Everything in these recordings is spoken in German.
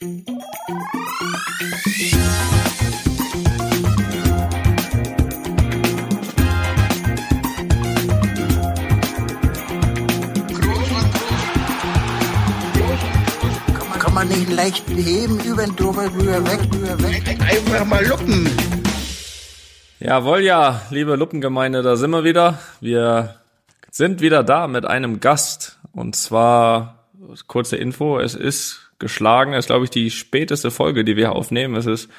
Kann man nicht leicht heben, über den drüber, rüber, weg, rüber, weg. Einfach mal luppen. Jawohl, ja, liebe Luppengemeinde, da sind wir wieder. Wir sind wieder da mit einem Gast. Und zwar, kurze Info, es ist geschlagen, es ist, glaube ich, die späteste Folge, die wir aufnehmen. Es ist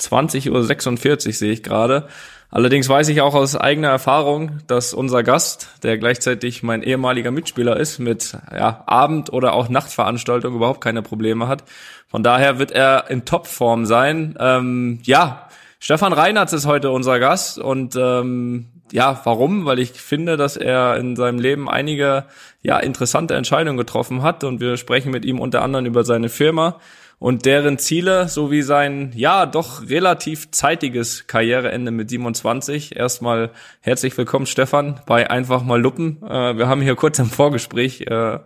20.46 Uhr, sehe ich gerade. Allerdings weiß ich auch aus eigener Erfahrung, dass unser Gast, der gleichzeitig mein ehemaliger Mitspieler ist, mit ja, Abend- oder auch Nachtveranstaltungen überhaupt keine Probleme hat. Von daher wird er in Topform sein. Ähm, ja, Stefan Reinhardt ist heute unser Gast und ähm, ja, warum? Weil ich finde, dass er in seinem Leben einige ja interessante Entscheidungen getroffen hat und wir sprechen mit ihm unter anderem über seine Firma und deren Ziele sowie sein ja doch relativ zeitiges Karriereende mit 27. Erstmal herzlich willkommen Stefan bei einfach mal Luppen. Äh, wir haben hier kurz im Vorgespräch äh,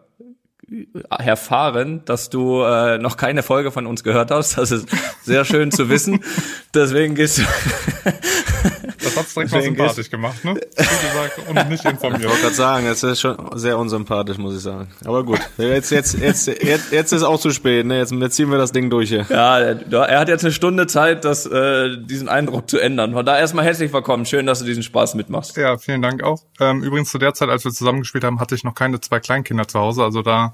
erfahren, dass du äh, noch keine Folge von uns gehört hast. Das ist sehr schön zu wissen. Deswegen gehst du. das hat's direkt mal sympathisch gemacht, ne? Gesagt, und nicht informiert. Ich wollte gerade sagen, das ist schon sehr unsympathisch, muss ich sagen. Aber gut, jetzt, jetzt, jetzt, jetzt, jetzt ist auch zu spät, ne? Jetzt, jetzt ziehen wir das Ding durch hier. Ja, er hat jetzt eine Stunde Zeit, das, äh, diesen Eindruck zu ändern. Von daher erstmal herzlich willkommen. Schön, dass du diesen Spaß mitmachst. Ja, vielen Dank auch. Ähm, übrigens zu der Zeit, als wir zusammengespielt haben, hatte ich noch keine zwei Kleinkinder zu Hause. Also da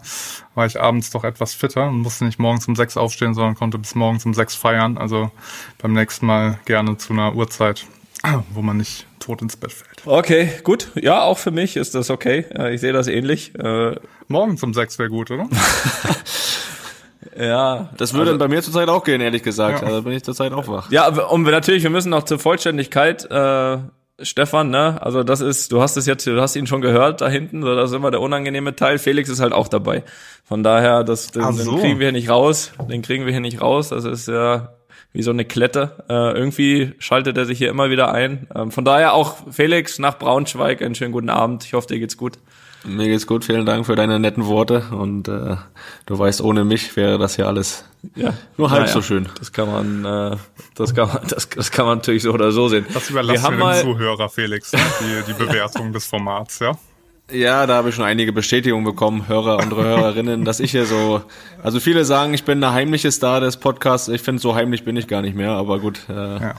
war ich abends doch etwas fitter und musste nicht morgens um sechs aufstehen, sondern konnte bis morgens um sechs feiern. Also beim nächsten Mal gerne zu einer Uhrzeit, wo man nicht tot ins Bett fällt. Okay, gut. Ja, auch für mich ist das okay. Ich sehe das ähnlich. Morgens um sechs wäre gut, oder? Ja, das würde also, bei mir zurzeit auch gehen, ehrlich gesagt. Ja. Also bin ich zurzeit auch wach. Ja, und wir natürlich, wir müssen noch zur Vollständigkeit äh, Stefan, ne? Also das ist, du hast es jetzt, du hast ihn schon gehört da hinten, so das ist immer der unangenehme Teil. Felix ist halt auch dabei. Von daher, das, den, so. den kriegen wir hier nicht raus. Den kriegen wir hier nicht raus. Das ist ja wie so eine Klette. Äh, irgendwie schaltet er sich hier immer wieder ein. Ähm, von daher auch Felix nach Braunschweig einen schönen guten Abend. Ich hoffe, dir geht's gut. Mir geht's gut, vielen Dank für deine netten Worte und äh, du weißt, ohne mich wäre das hier alles ja. nur halb naja, so schön. Das kann man, äh, das kann man, das, das kann man natürlich so oder so sehen. Das überlassen wir, wir den Zuhörer, Felix, ne? die, die Bewertung des Formats, ja. Ja, da habe ich schon einige Bestätigungen bekommen, Hörer und Hörerinnen, dass ich hier so, also viele sagen, ich bin der heimliche Star des Podcasts. Ich finde, so heimlich bin ich gar nicht mehr, aber gut. Äh, ja.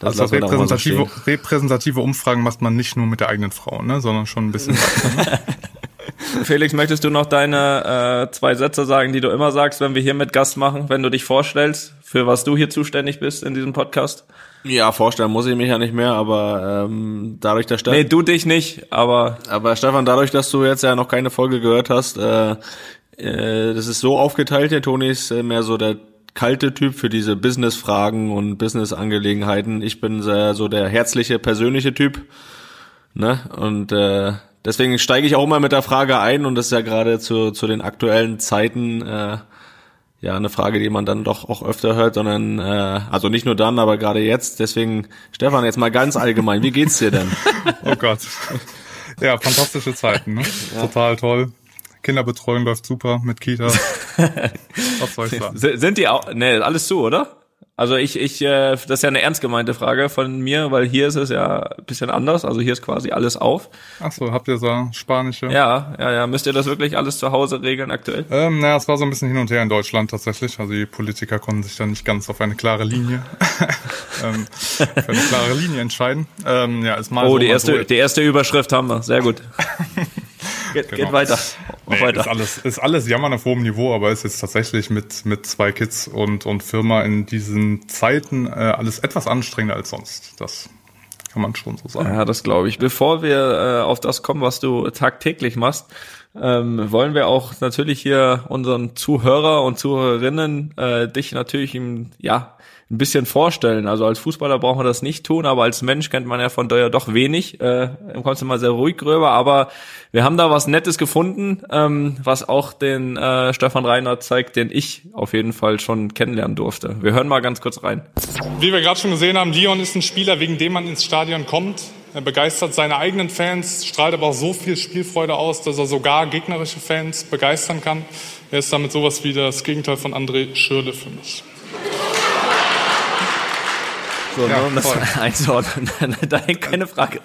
Das also repräsentative, so repräsentative Umfragen macht man nicht nur mit der eigenen Frau, ne, sondern schon ein bisschen weiter. Ne? Felix, möchtest du noch deine äh, zwei Sätze sagen, die du immer sagst, wenn wir hier mit Gast machen, wenn du dich vorstellst, für was du hier zuständig bist in diesem Podcast? Ja, vorstellen muss ich mich ja nicht mehr, aber ähm, dadurch, dass Stefan... Nee, du dich nicht, aber... Aber Stefan, dadurch, dass du jetzt ja noch keine Folge gehört hast, äh, äh, das ist so aufgeteilt, der Toni ist äh, mehr so der kalte Typ für diese Business-Fragen und Business-Angelegenheiten. Ich bin sehr so der herzliche, persönliche Typ. Ne? Und äh, deswegen steige ich auch mal mit der Frage ein und das ist ja gerade zu, zu den aktuellen Zeiten äh, ja eine Frage, die man dann doch auch öfter hört, sondern äh, also nicht nur dann, aber gerade jetzt. Deswegen, Stefan, jetzt mal ganz allgemein, wie geht's dir denn? oh Gott. Ja, fantastische Zeiten, ne? Ja. Total toll. Kinderbetreuung läuft super mit Kita. Was soll ich sagen? Sind die auch, ne, alles zu, oder? Also ich, ich, äh, das ist ja eine ernst gemeinte Frage von mir, weil hier ist es ja ein bisschen anders. Also hier ist quasi alles auf. Ach so, habt ihr so spanische? Ja, ja, ja. Müsst ihr das wirklich alles zu Hause regeln aktuell? Ähm, naja, es war so ein bisschen hin und her in Deutschland tatsächlich. Also die Politiker konnten sich da nicht ganz auf eine klare Linie, ähm, für eine klare Linie entscheiden. Ähm, ja, ist mal oh, so, die erste, so. die erste Überschrift haben wir. Sehr gut. Geht, genau. geht weiter. Nee, weiter. Ist alles, ist alles Jammern auf hohem Niveau, aber ist jetzt tatsächlich mit, mit zwei Kids und, und Firma in diesen Zeiten äh, alles etwas anstrengender als sonst. Das kann man schon so sagen. Ja, das glaube ich. Bevor wir äh, auf das kommen, was du tagtäglich machst, ähm, wollen wir auch natürlich hier unseren Zuhörer und Zuhörerinnen äh, dich natürlich im, ja, ein bisschen vorstellen. Also als Fußballer braucht man das nicht tun, aber als Mensch kennt man ja von dir doch wenig. Äh, kommst du mal sehr ruhig rüber, aber wir haben da was Nettes gefunden, ähm, was auch den äh, Stefan Reinhardt zeigt, den ich auf jeden Fall schon kennenlernen durfte. Wir hören mal ganz kurz rein. Wie wir gerade schon gesehen haben, Leon ist ein Spieler, wegen dem man ins Stadion kommt. Er begeistert seine eigenen Fans, strahlt aber auch so viel Spielfreude aus, dass er sogar gegnerische Fans begeistern kann. Er ist damit sowas wie das Gegenteil von André Schürle für mich. So, ja, nur um das einzuordnen. da hängt keine Frage.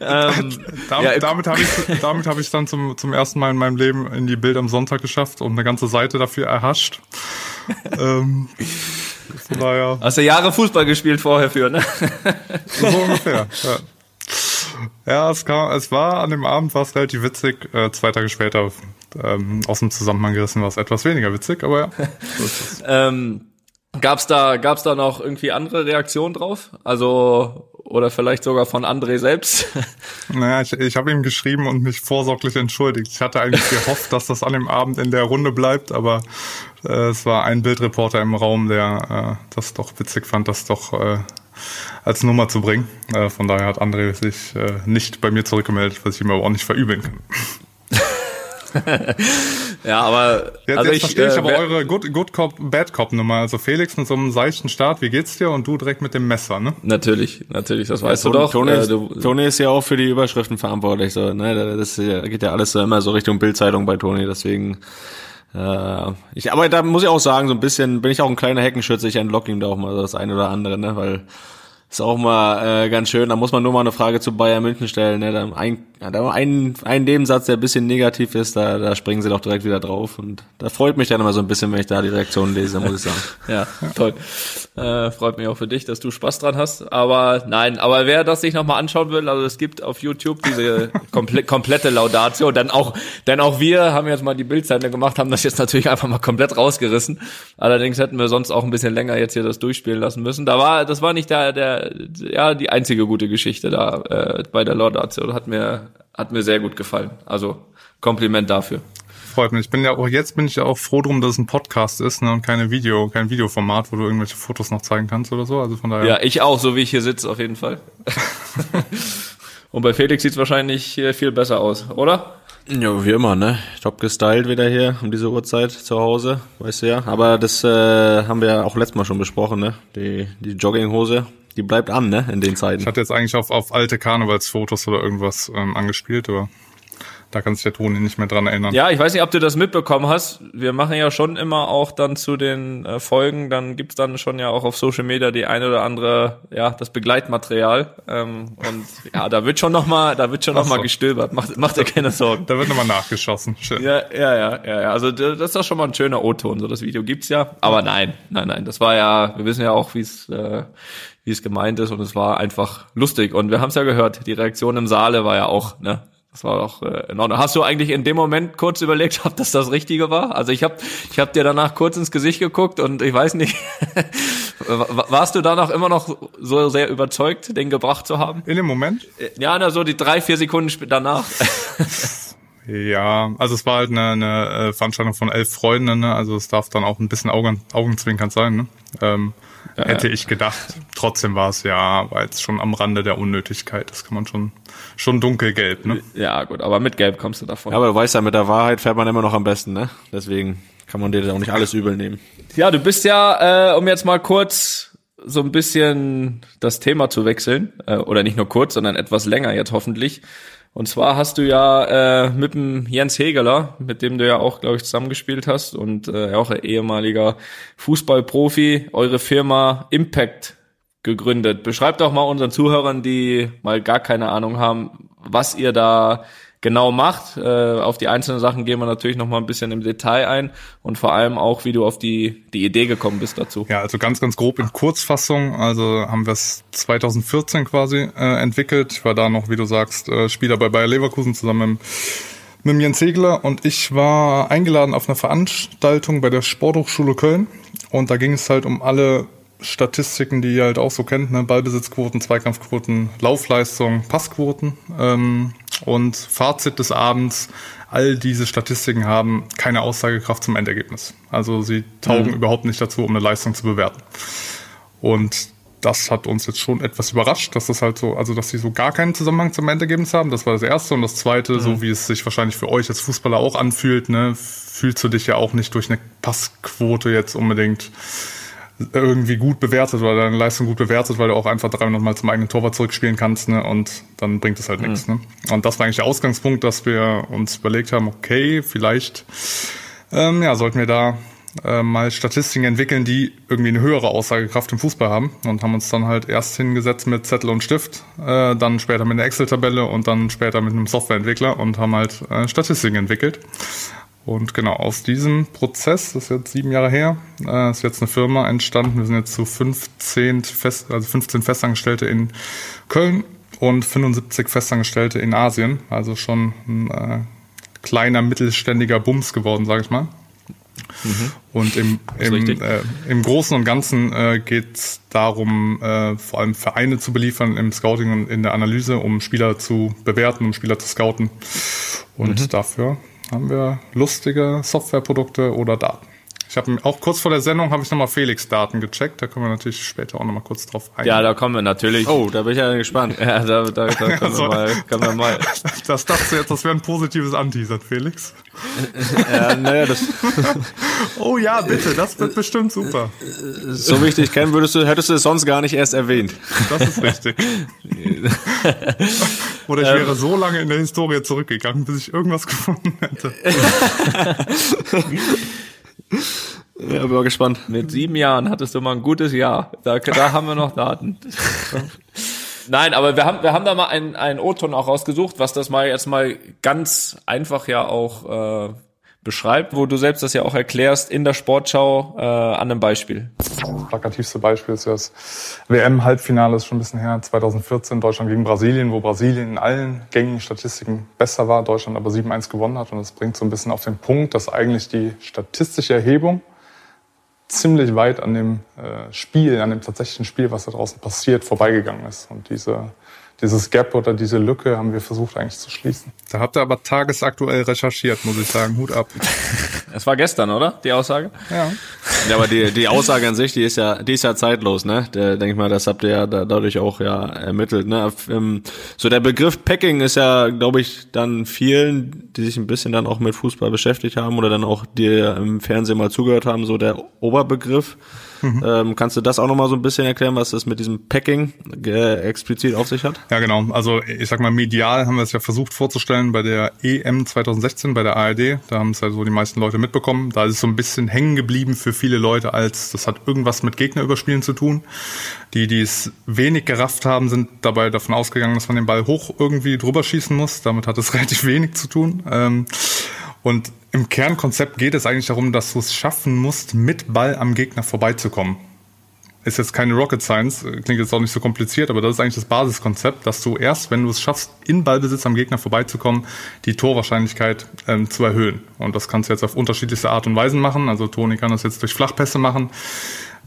ähm, damit ja, damit habe ich, damit hab ich dann zum, zum ersten Mal in meinem Leben in die Bild am Sonntag geschafft und eine ganze Seite dafür erhascht. ähm, von daher. Hast du Jahre Fußball gespielt vorher für, ne? so ungefähr, ja. Ja, es, kam, es war an dem Abend war es relativ witzig. Äh, zwei Tage später ähm, aus dem Zusammenhang gerissen war es etwas weniger witzig, aber ja. So ähm, Gab's da, gab's da noch irgendwie andere Reaktionen drauf? Also, oder vielleicht sogar von André selbst? Naja, ich, ich habe ihm geschrieben und mich vorsorglich entschuldigt. Ich hatte eigentlich gehofft, dass das an dem Abend in der Runde bleibt, aber äh, es war ein Bildreporter im Raum, der äh, das doch witzig fand, das doch äh, als Nummer zu bringen. Äh, von daher hat André sich äh, nicht bei mir zurückgemeldet, was ich ihm aber auch nicht verübeln kann. ja, aber jetzt, also jetzt ich, verstehe ich äh, aber eure Good, Good Cop, Bad Cop Nummer. Also Felix mit so einem seichten Start, wie geht's dir? Und du direkt mit dem Messer, ne? Natürlich, natürlich, das weißt ja, du doch. Toni, äh, du, Toni ist ja auch für die Überschriften verantwortlich, so, ne? Das geht ja alles so immer so Richtung Bildzeitung bei Toni, deswegen. Äh, ich, aber da muss ich auch sagen, so ein bisschen bin ich auch ein kleiner Heckenschütze, ich entlock ihm da auch mal das eine oder andere, ne? Weil ist auch mal äh, ganz schön. Da muss man nur mal eine Frage zu Bayern München stellen. Ne? Da ein, da ein, ein Nebensatz, der ein bisschen negativ ist, da, da springen sie doch direkt wieder drauf. Und da freut mich dann immer so ein bisschen, wenn ich da die Reaktionen lese, muss ich sagen. ja, toll. Äh, freut mich auch für dich, dass du Spaß dran hast. Aber nein, aber wer das sich nochmal anschauen will, also es gibt auf YouTube diese komple komplette Laudatio. Dann auch, denn auch wir haben jetzt mal die Bildzeitung gemacht, haben das jetzt natürlich einfach mal komplett rausgerissen. Allerdings hätten wir sonst auch ein bisschen länger jetzt hier das durchspielen lassen müssen. Da war, das war nicht der, der ja die einzige gute Geschichte da äh, bei der Laudatio. Hat mir hat mir sehr gut gefallen. Also Kompliment dafür. Freut mich. Ich bin ja auch jetzt bin ich ja auch froh drum, dass es ein Podcast ist ne, und keine Video, kein Videoformat, wo du irgendwelche Fotos noch zeigen kannst oder so. Also von daher. Ja, ich auch, so wie ich hier sitze auf jeden Fall. und bei Felix sieht's wahrscheinlich viel besser aus, oder? Ja, wie immer, ne? Top gestylt wieder hier um diese Uhrzeit zu Hause, weißt du ja. Aber das äh, haben wir ja auch letztes Mal schon besprochen, ne? Die, die Jogginghose, die bleibt an, ne? In den Zeiten. Ich hatte jetzt eigentlich auf, auf alte Karnevalsfotos oder irgendwas ähm, angespielt, aber da kann sich der Toni nicht mehr dran erinnern. Ja, ich weiß nicht, ob du das mitbekommen hast. Wir machen ja schon immer auch dann zu den äh, Folgen, dann gibt's dann schon ja auch auf Social Media die eine oder andere, ja, das Begleitmaterial. Ähm, und ja, da wird schon nochmal, da wird schon nochmal so. gestöbert. Macht, macht dir keine Sorgen. Da wird nochmal nachgeschossen. Schön. Ja, ja, ja, ja, ja. Also das ist doch schon mal ein schöner O-Ton. So das Video gibt's ja. Aber nein, nein, nein. Das war ja, wir wissen ja auch, wie es äh, wie es gemeint ist und es war einfach lustig und wir haben es ja gehört, die Reaktion im Saale war ja auch, ne, das war doch äh, in Ordnung. Hast du eigentlich in dem Moment kurz überlegt, ob das das Richtige war? Also ich habe ich hab dir danach kurz ins Gesicht geguckt und ich weiß nicht, warst du danach immer noch so sehr überzeugt, den gebracht zu haben? In dem Moment? Ja, na, so die drei, vier Sekunden danach. Ja, also es war halt eine, eine äh, Veranstaltung von elf Freunden, ne? also es darf dann auch ein bisschen Augen, Augenzwinkern sein. Ne? Ähm, ja, hätte ja. ich gedacht. Trotzdem war es ja, war jetzt schon am Rande der Unnötigkeit. Das kann man schon, schon dunkelgelb, ne? Ja, gut, aber mit Gelb kommst du davon. Ja, aber du weißt ja, mit der Wahrheit fährt man immer noch am besten, ne? Deswegen kann man dir auch nicht alles übel nehmen. Ja, du bist ja, äh, um jetzt mal kurz so ein bisschen das Thema zu wechseln, äh, oder nicht nur kurz, sondern etwas länger jetzt hoffentlich. Und zwar hast du ja äh, mit dem Jens Hegeler, mit dem du ja auch, glaube ich, zusammengespielt hast und äh, auch ein ehemaliger Fußballprofi, eure Firma Impact gegründet. Beschreibt doch mal unseren Zuhörern, die mal gar keine Ahnung haben, was ihr da genau macht. Äh, auf die einzelnen Sachen gehen wir natürlich noch mal ein bisschen im Detail ein und vor allem auch, wie du auf die, die Idee gekommen bist dazu. Ja, also ganz, ganz grob in Kurzfassung. Also haben wir es 2014 quasi äh, entwickelt. Ich war da noch, wie du sagst, äh, Spieler bei Bayer Leverkusen zusammen mit mit Jens Segler und ich war eingeladen auf einer Veranstaltung bei der Sporthochschule Köln und da ging es halt um alle Statistiken, die ihr halt auch so kennt, ne? Ballbesitzquoten, Zweikampfquoten, Laufleistung, Passquoten. Ähm, und Fazit des Abends, all diese Statistiken haben keine Aussagekraft zum Endergebnis. Also sie taugen mhm. überhaupt nicht dazu, um eine Leistung zu bewerten. Und das hat uns jetzt schon etwas überrascht, dass das halt so, also dass sie so gar keinen Zusammenhang zum Endergebnis haben. Das war das erste. Und das zweite, mhm. so wie es sich wahrscheinlich für euch als Fußballer auch anfühlt, ne, fühlst du dich ja auch nicht durch eine Passquote jetzt unbedingt irgendwie gut bewertet oder deine Leistung gut bewertet, weil du auch einfach 300 Mal zum eigenen Torwart zurückspielen kannst, ne? Und dann bringt es halt nichts, ne? Und das war eigentlich der Ausgangspunkt, dass wir uns überlegt haben, okay, vielleicht ähm, ja, sollten wir da äh, mal Statistiken entwickeln, die irgendwie eine höhere Aussagekraft im Fußball haben und haben uns dann halt erst hingesetzt mit Zettel und Stift, äh, dann später mit einer Excel-Tabelle und dann später mit einem Softwareentwickler und haben halt äh, Statistiken entwickelt. Und genau aus diesem Prozess, das ist jetzt sieben Jahre her, äh, ist jetzt eine Firma entstanden. Wir sind jetzt zu 15, Fest, also 15 Festangestellte in Köln und 75 Festangestellte in Asien. Also schon ein äh, kleiner mittelständiger Bums geworden, sage ich mal. Mhm. Und im, im, äh, im Großen und Ganzen äh, geht es darum, äh, vor allem Vereine zu beliefern im Scouting und in der Analyse, um Spieler zu bewerten, um Spieler zu scouten. Und mhm. dafür haben wir lustige Softwareprodukte oder Daten. Ich habe auch kurz vor der Sendung habe ich nochmal Felix Daten gecheckt. Da kommen wir natürlich später auch nochmal kurz drauf ein. Ja, da kommen wir natürlich. Oh, da bin ich ja gespannt. Ja, da, da, da können, also, wir mal, können wir mal. Das dachte du jetzt, das wäre ein positives Anteasern, Felix. ja, naja, das. oh ja, bitte, das wird bestimmt super. So wichtig kennen würdest du, hättest du es sonst gar nicht erst erwähnt. Das ist richtig. Oder ich ähm, wäre so lange in der Historie zurückgegangen, bis ich irgendwas gefunden hätte. Ja, bin mal gespannt. Mit sieben Jahren hattest du mal ein gutes Jahr. Da, da haben wir noch Daten. Nein, aber wir haben, wir haben da mal einen, einen O-Ton auch rausgesucht, was das mal jetzt mal ganz einfach ja auch äh, beschreibt, wo du selbst das ja auch erklärst in der Sportschau äh, an einem Beispiel. Plakativste Beispiel ist ja das WM-Halbfinale, ist schon ein bisschen her, 2014, Deutschland gegen Brasilien, wo Brasilien in allen gängigen Statistiken besser war, Deutschland aber 7-1 gewonnen hat. Und das bringt so ein bisschen auf den Punkt, dass eigentlich die statistische Erhebung ziemlich weit an dem äh, Spiel, an dem tatsächlichen Spiel, was da draußen passiert, vorbeigegangen ist. Und diese dieses Gap oder diese Lücke haben wir versucht eigentlich zu schließen. Da habt ihr aber tagesaktuell recherchiert, muss ich sagen. Hut ab. Es war gestern, oder? Die Aussage? Ja. Ja, aber die, die Aussage an sich, die ist ja, die ist ja zeitlos, ne? Der, denk ich mal, das habt ihr ja da, dadurch auch ja ermittelt, ne? Ähm, so der Begriff Packing ist ja, glaube ich, dann vielen, die sich ein bisschen dann auch mit Fußball beschäftigt haben oder dann auch dir im Fernsehen mal zugehört haben, so der Oberbegriff. Mhm. Ähm, kannst du das auch nochmal so ein bisschen erklären, was das mit diesem Packing äh, explizit auf sich hat? Ja, genau. Also ich sag mal, medial haben wir es ja versucht vorzustellen bei der EM 2016 bei der ARD. Da haben es ja so die meisten Leute mitbekommen. Da ist es so ein bisschen hängen geblieben für viele Leute als, das hat irgendwas mit Gegner überspielen zu tun. Die, die es wenig gerafft haben, sind dabei davon ausgegangen, dass man den Ball hoch irgendwie drüber schießen muss. Damit hat es relativ wenig zu tun. Ähm, und im Kernkonzept geht es eigentlich darum, dass du es schaffen musst, mit Ball am Gegner vorbeizukommen. Ist jetzt keine Rocket Science, klingt jetzt auch nicht so kompliziert, aber das ist eigentlich das Basiskonzept, dass du erst, wenn du es schaffst, in Ballbesitz am Gegner vorbeizukommen, die Torwahrscheinlichkeit ähm, zu erhöhen. Und das kannst du jetzt auf unterschiedlichste Art und Weisen machen. Also Toni kann das jetzt durch Flachpässe machen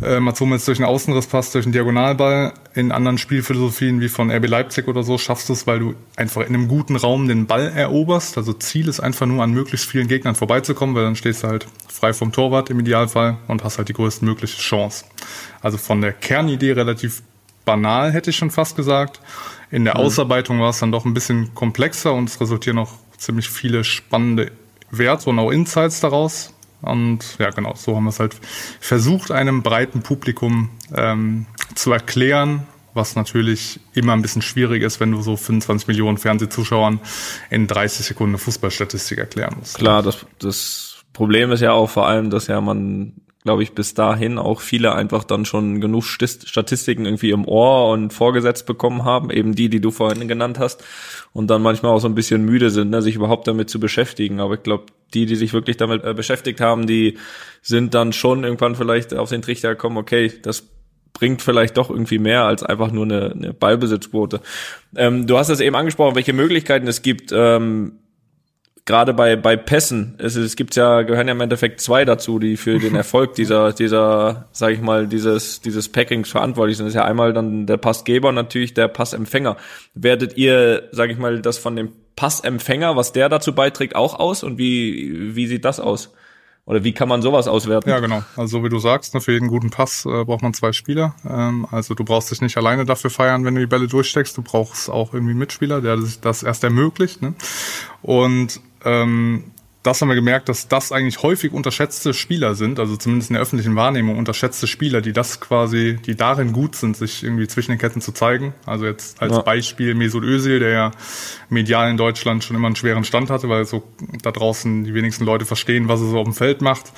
äh, Matsumitz durch einen Außenrisspass, durch einen Diagonalball. In anderen Spielphilosophien wie von RB Leipzig oder so schaffst du es, weil du einfach in einem guten Raum den Ball eroberst. Also Ziel ist einfach nur, an möglichst vielen Gegnern vorbeizukommen, weil dann stehst du halt frei vom Torwart im Idealfall und hast halt die größtmögliche Chance. Also von der Kernidee relativ banal, hätte ich schon fast gesagt. In der mhm. Ausarbeitung war es dann doch ein bisschen komplexer und es resultieren auch ziemlich viele spannende Werte und auch Insights daraus. Und ja, genau, so haben wir es halt versucht, einem breiten Publikum ähm, zu erklären, was natürlich immer ein bisschen schwierig ist, wenn du so 25 Millionen Fernsehzuschauern in 30 Sekunden Fußballstatistik erklären musst. Klar, das, das Problem ist ja auch vor allem, dass ja man glaube ich, bis dahin auch viele einfach dann schon genug Statistiken irgendwie im Ohr und vorgesetzt bekommen haben, eben die, die du vorhin genannt hast, und dann manchmal auch so ein bisschen müde sind, ne, sich überhaupt damit zu beschäftigen. Aber ich glaube, die, die sich wirklich damit äh, beschäftigt haben, die sind dann schon irgendwann vielleicht auf den Trichter gekommen, okay, das bringt vielleicht doch irgendwie mehr als einfach nur eine, eine Ballbesitzquote. Ähm, du hast es eben angesprochen, welche Möglichkeiten es gibt. Ähm, gerade bei bei Pässen, es, es gibt ja gehören ja im Endeffekt zwei dazu, die für den Erfolg dieser dieser sage ich mal dieses dieses Packings verantwortlich sind. Das ist ja einmal dann der Passgeber und natürlich der Passempfänger. Werdet ihr, sage ich mal, das von dem Passempfänger, was der dazu beiträgt, auch aus und wie wie sieht das aus? Oder wie kann man sowas auswerten? Ja, genau. Also wie du sagst, ne, für jeden guten Pass äh, braucht man zwei Spieler. Ähm, also du brauchst dich nicht alleine dafür feiern, wenn du die Bälle durchsteckst. Du brauchst auch irgendwie einen Mitspieler, der das erst ermöglicht. Ne? Und ähm, das haben wir gemerkt, dass das eigentlich häufig unterschätzte Spieler sind, also zumindest in der öffentlichen Wahrnehmung unterschätzte Spieler, die das quasi, die darin gut sind, sich irgendwie zwischen den Ketten zu zeigen. Also jetzt als Ja. Beispiel Mesut Özil, der ja medial in Deutschland schon immer einen schweren Stand hatte, weil so da draußen die wenigsten Leute verstehen, was er so auf dem Feld macht.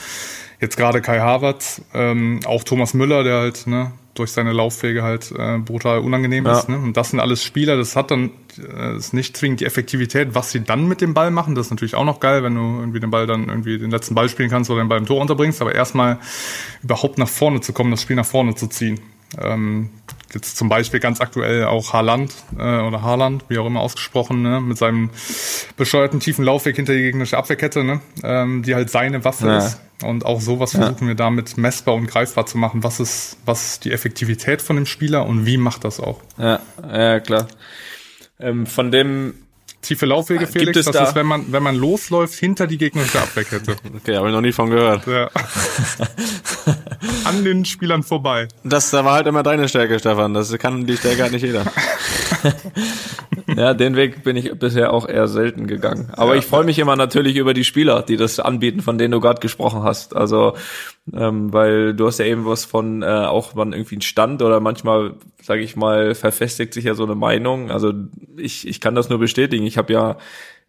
Jetzt gerade Kai Havertz, ähm, auch Thomas Müller, der halt ne, durch seine Laufwege halt äh, brutal unangenehm Ja. ist. Ne? Und das sind alles Spieler, das hat dann äh, ist nicht zwingend die Effektivität, was sie dann mit dem Ball machen. Das ist natürlich auch noch geil, wenn du irgendwie den Ball dann irgendwie den letzten Ball spielen kannst oder den Ball im Tor unterbringst. Aber erstmal überhaupt nach vorne zu kommen, das Spiel nach vorne zu ziehen. Ähm, jetzt zum Beispiel ganz aktuell auch Haaland äh, oder Haaland, wie auch immer ausgesprochen, ne, mit seinem bescheuerten tiefen Laufweg hinter die gegnerische Abwehrkette, ne, ähm, die halt seine Waffe Ja. ist. Und auch sowas versuchen wir damit messbar und greifbar zu machen. Was ist, was ist die Effektivität von dem Spieler und wie macht das auch? Ja, ja klar. Ähm, von dem, Tiefe Laufwege, Gibt Felix, es das da- ist, wenn man, wenn man losläuft, hinter die gegnerische Abwehrkette. Okay, habe ich noch nie von gehört. Ja. An den Spielern vorbei. Das da war halt immer deine Stärke, Stefan. Das kann die Stärke halt nicht jeder. ja, den Weg bin ich bisher auch eher selten gegangen. Aber ich freue mich immer natürlich über die Spieler, die das anbieten, von denen du gerade gesprochen hast. Also, ähm, weil du hast ja eben was von äh, auch man irgendwie einen Stand oder manchmal, sage ich mal, verfestigt sich ja so eine Meinung. Also ich, ich kann das nur bestätigen. Ich habe ja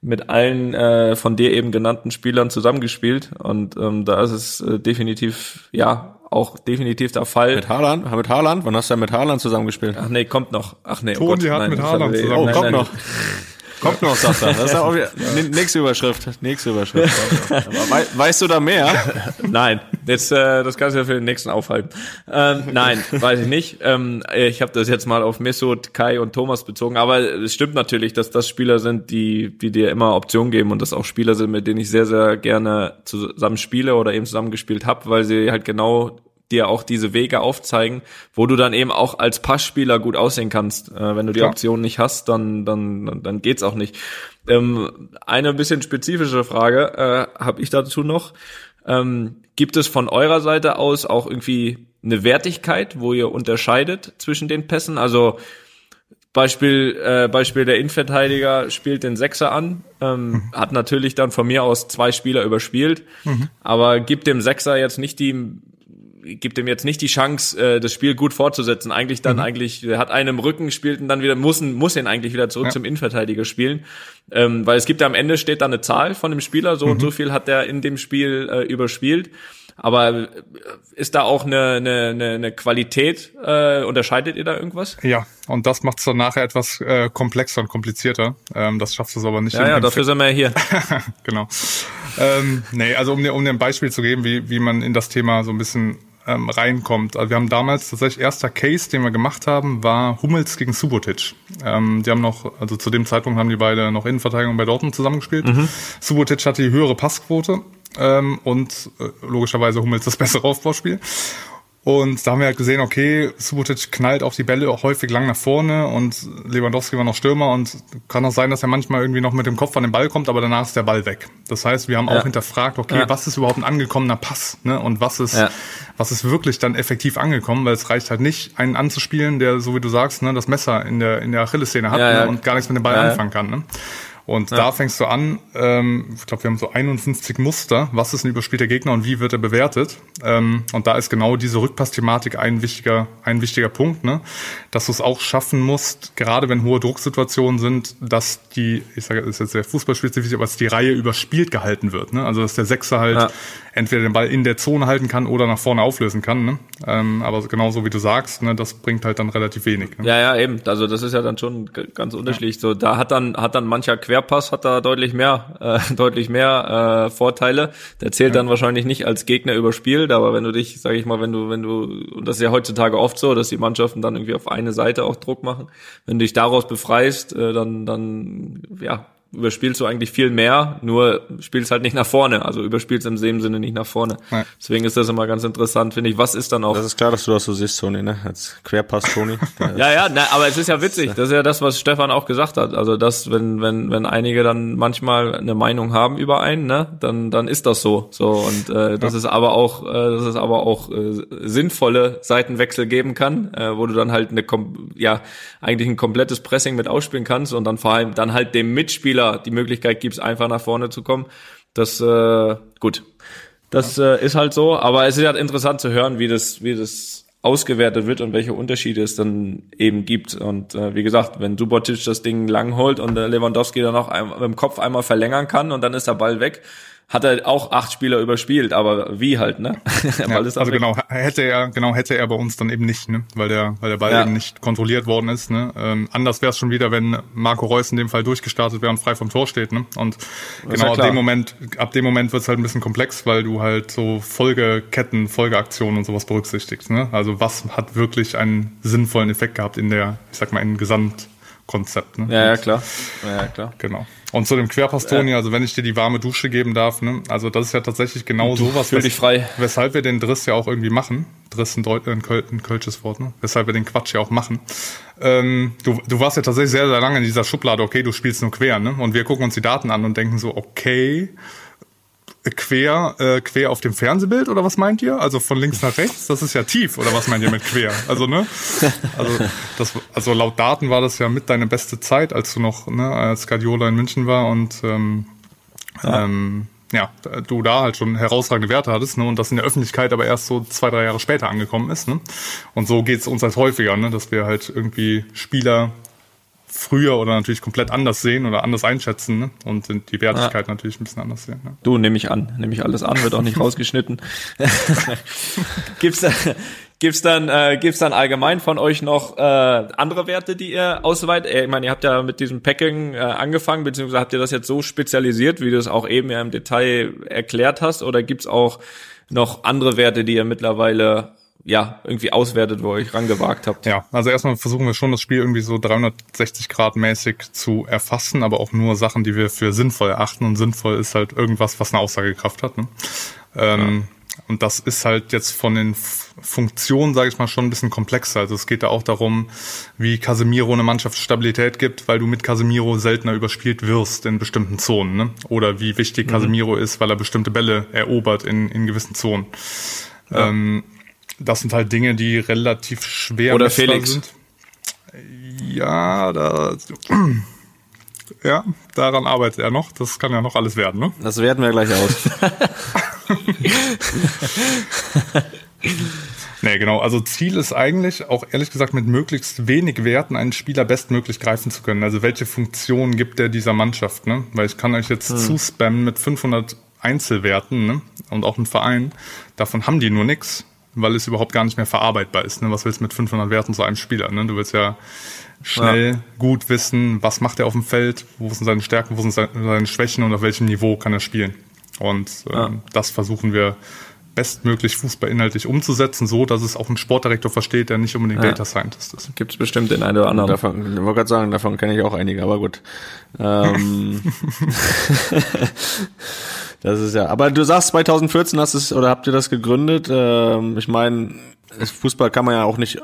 mit allen äh, von dir eben genannten Spielern zusammengespielt und ähm, da ist es äh, definitiv, ja, auch definitiv der Fall. Mit Haaland? Mit Haaland? Wann hast du denn mit Haaland zusammengespielt? Ach nee, kommt noch. Ach nee, oh Toni Gott, hat nein, mit Haaland zusammen- Oh, nein, kommt nein, noch. Kommt noch, sagt er. Das ist auch wieder, nächste Überschrift. Nächste Überschrift. Wei weißt du da mehr? Nein, jetzt äh, das kannst du ja für den nächsten aufhalten. Ähm, nein, weiß ich nicht. Ähm, ich habe das jetzt mal auf Mesut, Kai und Thomas bezogen, aber es stimmt natürlich, dass das Spieler sind, die, die dir immer Optionen geben und das auch Spieler sind, mit denen ich sehr, sehr gerne zusammen spiele oder eben zusammengespielt habe, weil sie halt genau dir auch diese Wege aufzeigen, wo du dann eben auch als Passspieler gut aussehen kannst. Äh, wenn du die Klar. Option nicht hast, dann dann dann geht's auch nicht. Ähm, eine bisschen spezifische Frage äh, habe ich dazu noch. Ähm, gibt es von eurer Seite aus auch irgendwie eine Wertigkeit, wo ihr unterscheidet zwischen den Pässen? Also Beispiel, äh, Beispiel der Innenverteidiger spielt den Sechser an, ähm, hat natürlich dann von mir aus zwei Spieler überspielt, aber gibt dem Sechser jetzt nicht die gibt ihm jetzt nicht die Chance, äh, das Spiel gut fortzusetzen. Eigentlich dann eigentlich, er hat einen im Rücken, spielt und dann wieder, muss, muss ihn eigentlich wieder zurück Ja. zum Innenverteidiger spielen. Ähm, weil es gibt ja am Ende steht da eine Zahl von dem Spieler, so und so viel hat er in dem Spiel äh, überspielt. Aber äh, ist da auch eine, eine, eine, eine Qualität, äh, unterscheidet ihr da irgendwas? Ja, und das macht es dann nachher etwas äh, komplexer und komplizierter. Ähm, das schaffst du aber nicht. Ja, ja, dafür sind wir ja hier. genau. Ähm, nee, also um dir, um dir ein Beispiel zu geben, wie, wie man in das Thema so ein bisschen ähm, reinkommt. Also wir haben damals tatsächlich erster Case, den wir gemacht haben, war Hummels gegen Subotic. Ähm, die haben noch, also zu dem Zeitpunkt haben die beide noch Innenverteidigung bei Dortmund zusammengespielt. Subotic hatte die höhere Passquote ähm, und äh, logischerweise Hummels das bessere Aufbauspiel. Und da haben wir halt gesehen, okay, Subotic knallt auch die Bälle auch häufig lang nach vorne und Lewandowski war noch Stürmer und kann auch sein, dass er manchmal irgendwie noch mit dem Kopf an den Ball kommt, aber danach ist der Ball weg. Das heißt, wir haben Ja. auch hinterfragt, okay, Ja. was ist überhaupt ein angekommener Pass, ne? Und was ist, Ja. was ist wirklich dann effektiv angekommen, weil es reicht halt nicht, einen anzuspielen, der, so wie du sagst, ne, das Messer in der, in der Achillessehne hat. Ne? und gar nichts mit dem Ball anfangen kann, ne? Und da fängst du an, ähm, ich glaube, wir haben so 51 Muster, was ist ein überspielter Gegner und wie wird er bewertet. Ähm, und da ist genau diese Rückpassthematik ein wichtiger, ein wichtiger Punkt, ne? dass du es auch schaffen musst, gerade wenn hohe Drucksituationen sind, dass die, ich sage, ist jetzt sehr fußballspezifisch, aber dass die Reihe überspielt gehalten wird. Ne? Also dass der Sechser halt Ja. Entweder den Ball in der Zone halten kann oder nach vorne auflösen kann. Ne? Ähm, aber genauso wie du sagst, ne, das bringt halt dann relativ wenig. Ne? Ja, ja, eben. Also das ist ja dann schon ganz unterschiedlich. So, da hat dann hat dann mancher Querpass hat da deutlich mehr, äh, deutlich mehr äh, Vorteile. Der zählt dann wahrscheinlich nicht als Gegner überspielt, aber wenn du dich, sage ich mal, wenn du, wenn du, und das ist ja heutzutage oft so, dass die Mannschaften dann irgendwie auf eine Seite auch Druck machen. Wenn du dich daraus befreist, äh, dann, dann, ja, überspielst du eigentlich viel mehr, nur spielst halt nicht nach vorne. Also überspielst im Sinne nicht nach vorne. Ja. Deswegen ist das immer ganz interessant, finde ich. Was ist dann auch Das ist klar, dass du das so siehst, Toni, ne? Als Querpass, Toni. ja, ja, na, aber es ist ja witzig. Das ist ja das, was Stefan auch gesagt hat. Also, dass, wenn, wenn, wenn einige dann manchmal eine Meinung haben über einen, ne, dann, dann ist das so. So, und äh, das ist aber auch, äh, dass es aber auch äh, sinnvolle Seitenwechsel geben kann, äh, wo du dann halt eine ja, eigentlich ein komplettes Pressing mit ausspielen kannst und dann vor allem dann halt dem Mitspieler die Möglichkeit gibst, einfach nach vorne zu kommen. Das, äh, gut. Das äh, ist halt so, aber es ist halt interessant zu hören, wie das, wie das ausgewertet wird und welche Unterschiede es dann eben gibt. Und äh, wie gesagt, wenn Subotic das Ding lang holt und der Lewandowski dann noch ein, mit dem Kopf einmal verlängern kann und dann ist der Ball weg, hat er auch acht Spieler überspielt, aber wie halt, ne? ja, also weg. genau, hätte er, genau, hätte er bei uns dann eben nicht, ne? Weil der, weil der Ball ja. eben nicht kontrolliert worden ist, ne? Ähm, anders wäre es schon wieder, wenn Marco Reus in dem Fall durchgestartet wäre und frei vom Tor steht, ne? Und genau ab dem Moment, ab dem Moment wird es halt ein bisschen komplex, weil du halt so Folgeketten, Folgeaktionen und sowas berücksichtigst, ne? Also was hat wirklich einen sinnvollen Effekt gehabt in der, ich sag mal, in Gesamtkonzept, ne? Ja, ja, klar. Ja, klar. Genau. Und zu dem Querpass, Toni, also wenn ich dir die warme Dusche geben darf, ne, also das ist ja tatsächlich genau du, sowas, dich frei. weshalb wir den Driss ja auch irgendwie machen. Driss ein, Deut ein, Köl ein kölsches Wort, ne? Weshalb wir den Quatsch ja auch machen. Ähm, du, du warst ja tatsächlich sehr, sehr lange in dieser Schublade, okay, du spielst nur quer, ne? Und wir gucken uns die Daten an und denken so, okay, quer, äh, quer auf dem Fernsehbild oder was meint ihr? Also von links nach rechts? Das ist ja tief oder was meint ihr mit quer? Also ne? Also das, also laut Daten war das ja mit deine beste Zeit, als du noch ne, als Guardiola in München war und ähm, ja. ähm, ja, du da halt schon herausragende Werte hattest, ne, und das in der Öffentlichkeit aber erst so zwei, drei Jahre später angekommen ist, ne? Und so geht's uns halt häufiger, ne, dass wir halt irgendwie Spieler früher oder natürlich komplett anders sehen oder anders einschätzen ne? und die Wertigkeit ja. natürlich ein bisschen anders sehen. Ne? Du, nehme ich an, nehme ich alles an, wird auch nicht rausgeschnitten. gibt's da, gibt's dann äh, gibt's dann allgemein von euch noch äh, andere Werte, die ihr ausweitet? Ich meine, ihr habt ja mit diesem Packing äh, angefangen, beziehungsweise habt ihr das jetzt so spezialisiert, wie du es auch eben ja im Detail erklärt hast, oder gibt's auch noch andere Werte, die ihr mittlerweile ja, irgendwie auswertet, wo ihr euch rangewagt habt. Ja, also erstmal versuchen wir schon das Spiel irgendwie so 360 Grad mäßig zu erfassen, aber auch nur Sachen, die wir für sinnvoll erachten. Und sinnvoll ist halt irgendwas, was eine Aussagekraft hat. Ne? Ähm, ja. Und das ist halt jetzt von den Funktionen, sage ich mal, schon ein bisschen komplexer. Also es geht da auch darum, wie Casemiro eine Mannschaft Stabilität gibt, weil du mit Casemiro seltener überspielt wirst in bestimmten Zonen. Ne? Oder wie wichtig mhm. Casemiro ist, weil er bestimmte Bälle erobert in, in gewissen Zonen. Ja. Ähm, das sind halt Dinge, die relativ schwer Oder Felix. sind. Ja, da, ja, daran arbeitet er noch. Das kann ja noch alles werden, ne? Das werten wir gleich aus. nee, genau. Also Ziel ist eigentlich auch ehrlich gesagt mit möglichst wenig Werten einen Spieler bestmöglich greifen zu können. Also welche Funktion gibt er dieser Mannschaft, ne? Weil ich kann euch jetzt hm. zuspammen mit 500 Einzelwerten, ne? Und auch ein Verein. Davon haben die nur nix weil es überhaupt gar nicht mehr verarbeitbar ist. Ne? Was willst du mit 500 Werten zu einem Spieler? Ne? Du willst ja schnell ja. gut wissen, was macht er auf dem Feld, wo sind seine Stärken, wo sind seine Schwächen und auf welchem Niveau kann er spielen. Und ähm, ja. das versuchen wir bestmöglich fußballinhaltlich umzusetzen, so dass es auch ein Sportdirektor versteht, der nicht unbedingt ja. Data Scientist ist. Gibt es bestimmt den einen oder anderen. Davon, ich wollte gerade sagen, davon kenne ich auch einige, aber gut. Ähm, Das ist ja. Aber du sagst 2014 hast es oder habt ihr das gegründet? Ähm, ich meine, Fußball kann man ja auch nicht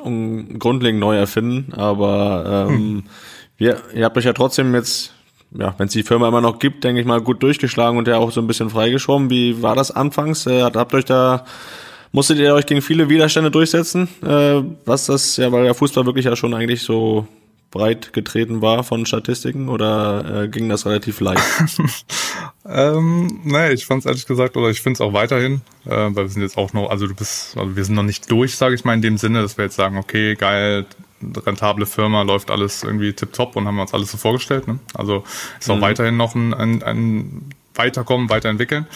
grundlegend neu erfinden, aber ähm, hm. wir, ihr habt euch ja trotzdem jetzt, ja, wenn es die Firma immer noch gibt, denke ich mal, gut durchgeschlagen und ja auch so ein bisschen freigeschoben. Wie war das anfangs? Äh, habt euch da musstet ihr euch gegen viele Widerstände durchsetzen? Äh, was das ja, weil der Fußball wirklich ja schon eigentlich so breit getreten war von Statistiken oder äh, ging das relativ leicht? ähm, nee, ich fand es ehrlich gesagt, oder ich finde es auch weiterhin, äh, weil wir sind jetzt auch noch, also du bist, also wir sind noch nicht durch, sage ich mal, in dem Sinne, dass wir jetzt sagen, okay, geil, rentable Firma, läuft alles irgendwie tipptopp und haben wir uns alles so vorgestellt. Ne? Also ist auch mhm. weiterhin noch ein, ein, ein Weiterkommen, Weiterentwickeln.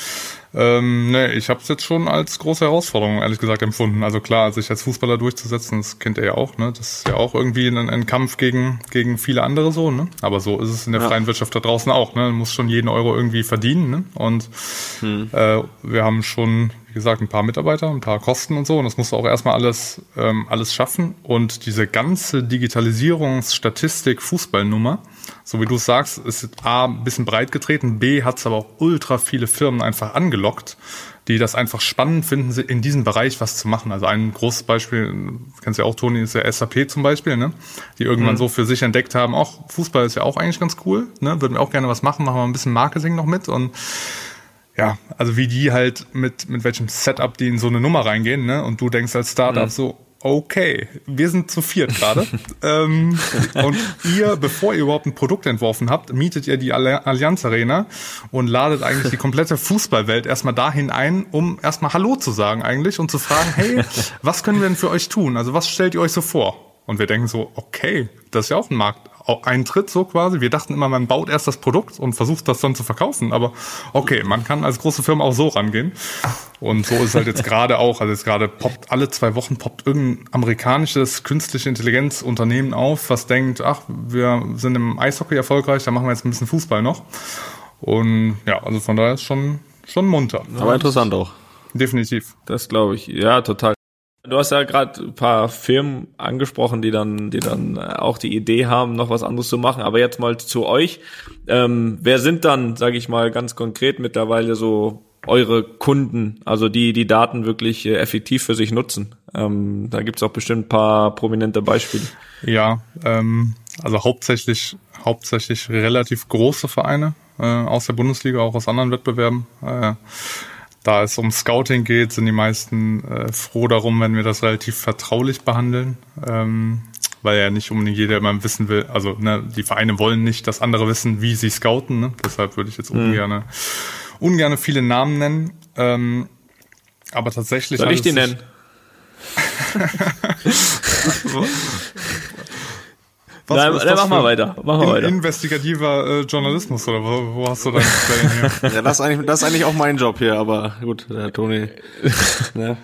Ähm, nee, ich habe es jetzt schon als große Herausforderung, ehrlich gesagt, empfunden. Also klar, sich als Fußballer durchzusetzen, das kennt ihr ja auch, ne? Das ist ja auch irgendwie ein, ein Kampf gegen, gegen viele andere so, ne? Aber so ist es in der ja. freien Wirtschaft da draußen auch, ne? Man muss schon jeden Euro irgendwie verdienen, ne? Und hm. äh, wir haben schon, wie gesagt, ein paar Mitarbeiter, ein paar Kosten und so. Und das musst du auch erstmal alles, ähm, alles schaffen. Und diese ganze Digitalisierungsstatistik, Fußballnummer, so wie du sagst, ist A, ein bisschen breit getreten, B, hat es aber auch ultra viele Firmen einfach angelockt, die das einfach spannend finden, in diesem Bereich was zu machen. Also ein großes Beispiel, kennst du ja auch, Toni, ist ja SAP zum Beispiel, ne? die irgendwann mhm. so für sich entdeckt haben, auch Fußball ist ja auch eigentlich ganz cool, ne? würden wir auch gerne was machen, machen wir ein bisschen Marketing noch mit und ja, also wie die halt mit, mit welchem Setup die in so eine Nummer reingehen, ne? Und du denkst als Startup mhm. so, okay, wir sind zu viert gerade. ähm, und ihr, bevor ihr überhaupt ein Produkt entworfen habt, mietet ihr die Allianz Arena und ladet eigentlich die komplette Fußballwelt erstmal dahin ein, um erstmal Hallo zu sagen eigentlich und zu fragen, hey, was können wir denn für euch tun? Also was stellt ihr euch so vor? Und wir denken so, okay, das ist ja auch ein Markt, Eintritt so quasi. Wir dachten immer, man baut erst das Produkt und versucht das dann zu verkaufen. Aber okay, man kann als große Firma auch so rangehen. Und so ist halt jetzt gerade auch, also jetzt gerade poppt alle zwei Wochen poppt irgendein amerikanisches künstliche Intelligenzunternehmen auf, was denkt, ach, wir sind im Eishockey erfolgreich, da machen wir jetzt ein bisschen Fußball noch. Und ja, also von daher ist schon, schon munter. Aber interessant auch. Definitiv. Das glaube ich. Ja, total. Du hast ja gerade ein paar Firmen angesprochen, die dann, die dann auch die Idee haben, noch was anderes zu machen. Aber jetzt mal zu euch. Ähm, wer sind dann, sage ich mal, ganz konkret mittlerweile so eure Kunden, also die die Daten wirklich äh, effektiv für sich nutzen? Ähm, da gibt's auch bestimmt ein paar prominente Beispiele. Ja, ähm, also hauptsächlich hauptsächlich relativ große Vereine äh, aus der Bundesliga, auch aus anderen Wettbewerben. Äh, da es um Scouting geht, sind die meisten äh, froh darum, wenn wir das relativ vertraulich behandeln, ähm, weil ja nicht unbedingt jeder immer wissen will, also ne, die Vereine wollen nicht, dass andere wissen, wie sie scouten. Ne? Deshalb würde ich jetzt mhm. ungern, ungerne viele Namen nennen. Ähm, aber tatsächlich. Soll ich die nennen? Was, nein, nein mach mal weiter. Mach mal in, weiter. Investigativer äh, Journalismus oder wo, wo hast du deine Quellen hier? ja, das ist, eigentlich, das ist eigentlich auch mein Job hier, aber gut, der Toni. ne?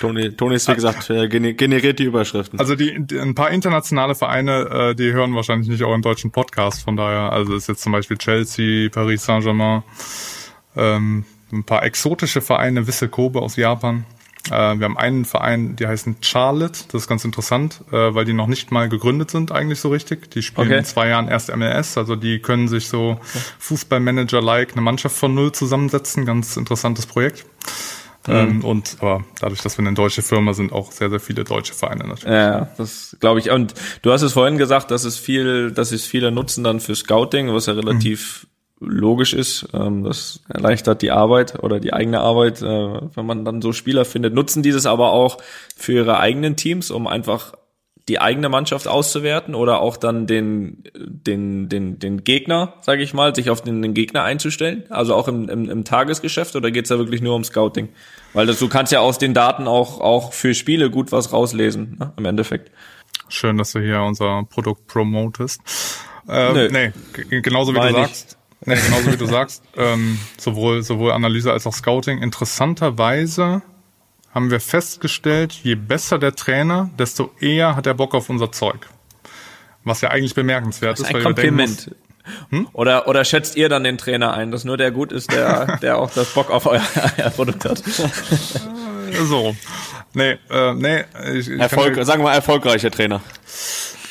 Toni, Toni ist wie gesagt äh, generiert die Überschriften. Also die, die ein paar internationale Vereine, äh, die hören wahrscheinlich nicht auch einen deutschen Podcast, von daher, also ist jetzt zum Beispiel Chelsea, Paris Saint-Germain, ähm, ein paar exotische Vereine, Wissel Kobe aus Japan. Äh, wir haben einen Verein, die heißen Charlotte. Das ist ganz interessant, äh, weil die noch nicht mal gegründet sind eigentlich so richtig. Die spielen okay. in zwei Jahren erst MLS. Also die können sich so Fußballmanager-like eine Mannschaft von null zusammensetzen. Ganz interessantes Projekt. Mhm. Ähm, und aber dadurch, dass wir eine deutsche Firma sind, auch sehr, sehr viele deutsche Vereine natürlich. Ja, das glaube ich. Und du hast es vorhin gesagt, dass es viel, dass es viele nutzen dann für Scouting, was ja relativ mhm logisch ist. Ähm, das erleichtert die Arbeit oder die eigene Arbeit, äh, wenn man dann so Spieler findet. Nutzen dieses aber auch für ihre eigenen Teams, um einfach die eigene Mannschaft auszuwerten oder auch dann den den den den Gegner, sage ich mal, sich auf den, den Gegner einzustellen, also auch im, im, im Tagesgeschäft oder geht's da wirklich nur um Scouting? Weil das, du kannst ja aus den Daten auch auch für Spiele gut was rauslesen, ne, im Endeffekt. Schön, dass du hier unser Produkt promotest. Äh, nee, genauso wie du sagst. Nee, genauso wie du sagst, ähm, sowohl, sowohl Analyse als auch Scouting. Interessanterweise haben wir festgestellt, je besser der Trainer, desto eher hat er Bock auf unser Zeug. Was ja eigentlich bemerkenswert ist. Ein Kompliment. hm? Oder, oder schätzt ihr dann den Trainer ein, dass nur der gut ist, der, der auch das Bock auf euer, euer Produkt hat? so. Nee, äh, nee. Ich, ich Erfolg, sagen wir mal erfolgreicher Trainer.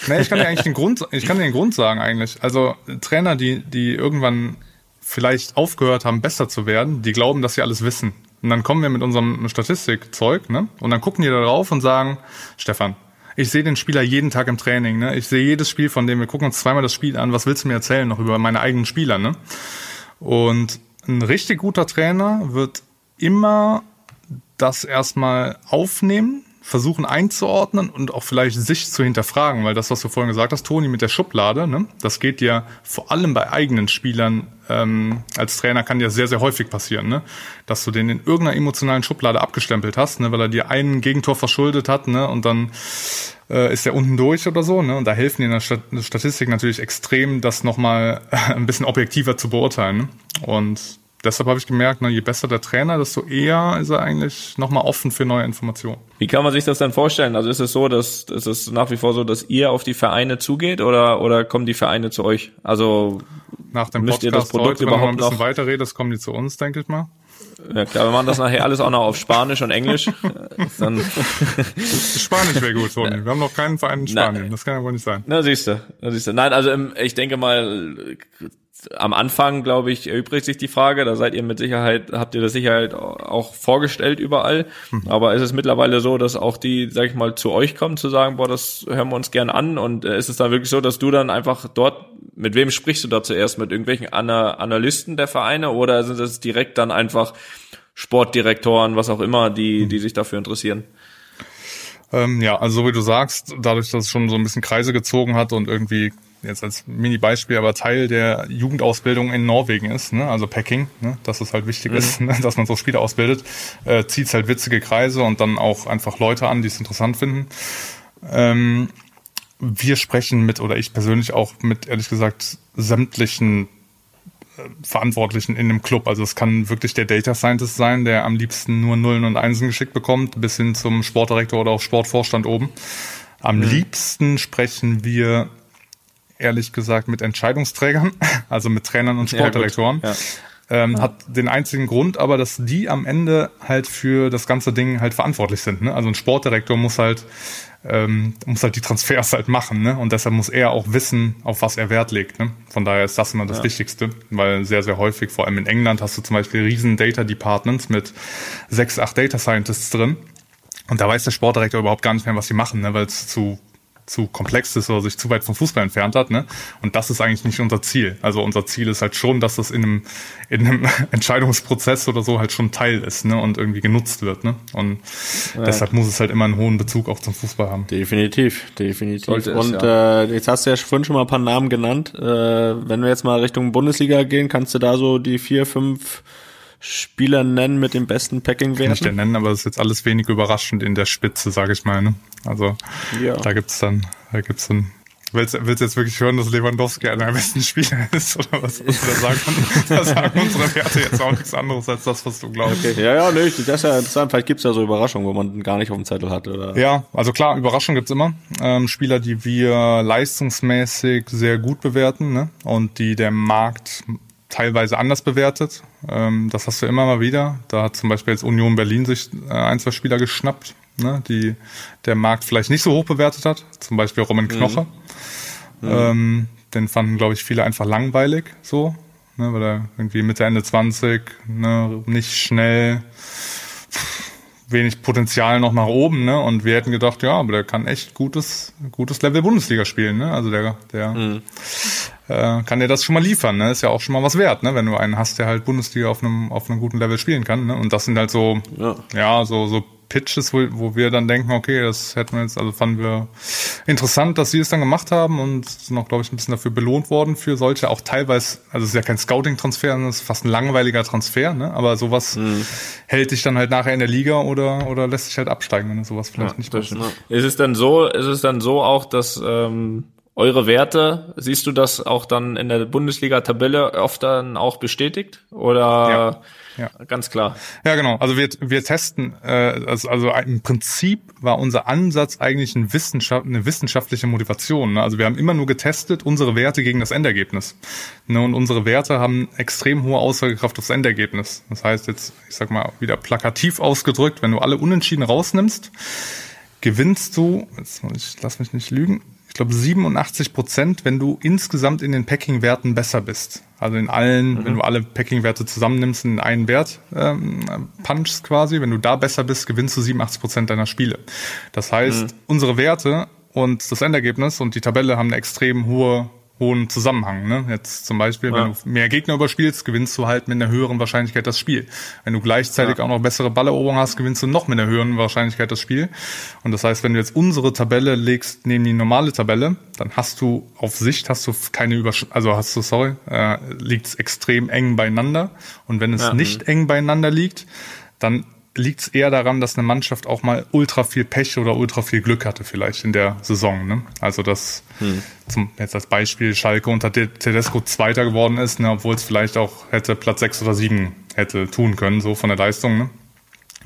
Nee, ich kann dir eigentlich den Grund, ich kann dir den Grund sagen eigentlich. Also Trainer, die, die irgendwann vielleicht aufgehört haben, besser zu werden, die glauben, dass sie alles wissen. Und dann kommen wir mit unserem Statistikzeug, ne? Und dann gucken die da drauf und sagen, Stefan, ich sehe den Spieler jeden Tag im Training, ne? Ich sehe jedes Spiel von dem, wir gucken uns zweimal das Spiel an, was willst du mir erzählen noch über meine eigenen Spieler, ne? Und ein richtig guter Trainer wird immer das erstmal aufnehmen, versuchen einzuordnen und auch vielleicht sich zu hinterfragen, weil das, was du vorhin gesagt hast, Toni, mit der Schublade, ne, das geht ja vor allem bei eigenen Spielern ähm, als Trainer kann ja sehr, sehr häufig passieren, ne, dass du den in irgendeiner emotionalen Schublade abgestempelt hast, ne, weil er dir einen Gegentor verschuldet hat, ne, und dann äh, ist er unten durch oder so, ne, und da helfen dir in der Statistik natürlich extrem, das nochmal ein bisschen objektiver zu beurteilen, ne? und deshalb habe ich gemerkt, ne, je besser der Trainer, desto eher ist er eigentlich nochmal offen für neue Informationen. Wie kann man sich das dann vorstellen? Also ist es so, dass ist es nach wie vor so, dass ihr auf die Vereine zugeht oder oder kommen die Vereine zu euch? Also nach dem müsst Podcast ihr das Produkt heute, überhaupt wenn man ein bisschen noch weiterredet, kommen die zu uns, denke ich mal. Ja klar, wir machen das nachher alles auch noch auf Spanisch und Englisch. Dann Spanisch wäre gut, Toni. Wir haben noch keinen Verein in Spanien. Na, das kann ja wohl nicht sein. Na siehst du, na siehst du. Nein, also ich denke mal, am Anfang, glaube ich, erübrigt sich die Frage, da seid ihr mit Sicherheit, habt ihr das Sicherheit auch vorgestellt überall. Mhm. Aber ist es mittlerweile so, dass auch die, sag ich mal, zu euch kommen, zu sagen, boah, das hören wir uns gern an? Und äh, ist es dann wirklich so, dass du dann einfach dort, mit wem sprichst du da zuerst? Mit irgendwelchen Ana Analysten der Vereine oder sind es direkt dann einfach Sportdirektoren, was auch immer, die, mhm. die sich dafür interessieren? Ähm, ja, also so wie du sagst, dadurch, dass es schon so ein bisschen Kreise gezogen hat und irgendwie jetzt als Mini-Beispiel, aber Teil der Jugendausbildung in Norwegen ist, ne? also Packing, ne? dass es halt wichtig mhm. ist, ne? dass man so Spieler ausbildet, äh, zieht halt witzige Kreise und dann auch einfach Leute an, die es interessant finden. Ähm, wir sprechen mit, oder ich persönlich auch mit, ehrlich gesagt, sämtlichen äh, Verantwortlichen in dem Club. Also es kann wirklich der Data Scientist sein, der am liebsten nur Nullen und Einsen geschickt bekommt, bis hin zum Sportdirektor oder auch Sportvorstand oben. Am mhm. liebsten sprechen wir ehrlich gesagt mit Entscheidungsträgern, also mit Trainern und Sportdirektoren. Ja, ähm, hat den einzigen Grund aber, dass die am Ende halt für das ganze Ding halt verantwortlich sind. Ne? Also ein Sportdirektor muss halt ähm, muss halt die Transfers halt machen, ne? Und deshalb muss er auch wissen, auf was er Wert legt. Ne? Von daher ist das immer das ja. Wichtigste, weil sehr, sehr häufig, vor allem in England, hast du zum Beispiel riesen Data Departments mit sechs, acht Data Scientists drin. Und da weiß der Sportdirektor überhaupt gar nicht mehr, was sie machen, ne? weil es zu zu komplex ist oder sich zu weit vom Fußball entfernt hat. Ne? Und das ist eigentlich nicht unser Ziel. Also unser Ziel ist halt schon, dass das in einem, in einem Entscheidungsprozess oder so halt schon Teil ist ne? und irgendwie genutzt wird. Ne? Und ja. deshalb muss es halt immer einen hohen Bezug auch zum Fußball haben. Definitiv, definitiv. Sollte und es, ja. äh, jetzt hast du ja vorhin schon mal ein paar Namen genannt. Äh, wenn wir jetzt mal Richtung Bundesliga gehen, kannst du da so die vier, fünf Spieler nennen mit dem besten Packing-Werten? Den nennen, aber das ist jetzt alles wenig überraschend in der Spitze, sage ich mal. Ne? Also ja. da gibt's dann, da gibt's dann Willst, willst du jetzt wirklich hören, dass Lewandowski einer der besten Spieler ist? Oder was, was da sagen? da sagen unsere Werte jetzt auch nichts anderes als das, was du glaubst. Okay. Ja, ja, nee, das ist ja interessant. Vielleicht gibt's ja so Überraschungen, wo man gar nicht auf dem Zettel hat. Oder? Ja, also klar, Überraschungen gibt's immer. Ähm, Spieler, die wir leistungsmäßig sehr gut bewerten ne? und die der Markt teilweise anders bewertet. Ähm, das hast du immer mal wieder. Da hat zum Beispiel jetzt Union Berlin sich äh, ein, zwei Spieler geschnappt, ne, die der Markt vielleicht nicht so hoch bewertet hat. Zum Beispiel Roman Knoche. Mhm. Ähm, den fanden, glaube ich, viele einfach langweilig so, ne, weil er irgendwie Mitte, Ende 20, ne, nicht schnell, wenig Potenzial noch nach oben, ne? Und wir hätten gedacht, ja, aber der kann echt gutes, gutes Level Bundesliga spielen, ne? Also der, der mhm äh, kann dir das schon mal liefern. Ne? Ist ja auch schon mal was wert, ne? wenn du einen hast, der halt Bundesliga auf einem auf einem guten Level spielen kann. Ne? Und das sind halt so, ja, ja so so Pitches, wo, wo wir dann denken, okay, das hätten wir jetzt, also fanden wir interessant, dass sie es dann gemacht haben und sind auch, glaube ich, ein bisschen dafür belohnt worden für solche, auch teilweise, also es ist ja kein Scouting-Transfer, es ist fast ein langweiliger Transfer, ne? aber sowas mhm. hält dich dann halt nachher in der Liga oder, oder lässt sich halt absteigen, wenn du sowas vielleicht ja, nicht passt. Ist es dann so, ist es dann so auch, dass ähm, eure Werte, siehst du das auch dann in der Bundesliga-Tabelle oft dann auch bestätigt? Oder ja, ja. ganz klar? Ja, genau. Also wir, wir testen, äh, also, also im Prinzip war unser Ansatz eigentlich ein Wissenschaft, eine wissenschaftliche Motivation. Ne? Also wir haben immer nur getestet unsere Werte gegen das Endergebnis. Ne? Und unsere Werte haben extrem hohe Aussagekraft aufs Endergebnis. Das heißt jetzt, ich sag mal, wieder plakativ ausgedrückt, wenn du alle Unentschieden rausnimmst, gewinnst du, jetzt, ich lass mich nicht lügen, glaube 87 Prozent, wenn du insgesamt in den Packing-Werten besser bist. Also in allen, mhm. wenn du alle Packing-Werte zusammennimmst in einen Wert ähm, punchst quasi, wenn du da besser bist, gewinnst du 87 Prozent deiner Spiele. Das heißt, mhm. unsere Werte und das Endergebnis und die Tabelle haben eine extrem hohe hohen Zusammenhang. Ne? Jetzt zum Beispiel, ja. wenn du mehr Gegner überspielst, gewinnst du halt mit einer höheren Wahrscheinlichkeit das Spiel. Wenn du gleichzeitig ja. auch noch bessere Balleroberung hast, gewinnst du noch mit einer höheren Wahrscheinlichkeit das Spiel. Und das heißt, wenn du jetzt unsere Tabelle legst neben die normale Tabelle, dann hast du auf Sicht hast du keine Übersch also hast du sorry, äh, liegt es extrem eng beieinander. Und wenn es ja. nicht eng beieinander liegt, dann liegt es eher daran, dass eine Mannschaft auch mal ultra viel Pech oder ultra viel Glück hatte vielleicht in der Saison. Ne? Also dass hm. zum jetzt als Beispiel Schalke unter Tedesco Zweiter geworden ist, ne, obwohl es vielleicht auch hätte Platz sechs oder sieben hätte tun können, so von der Leistung. Ne?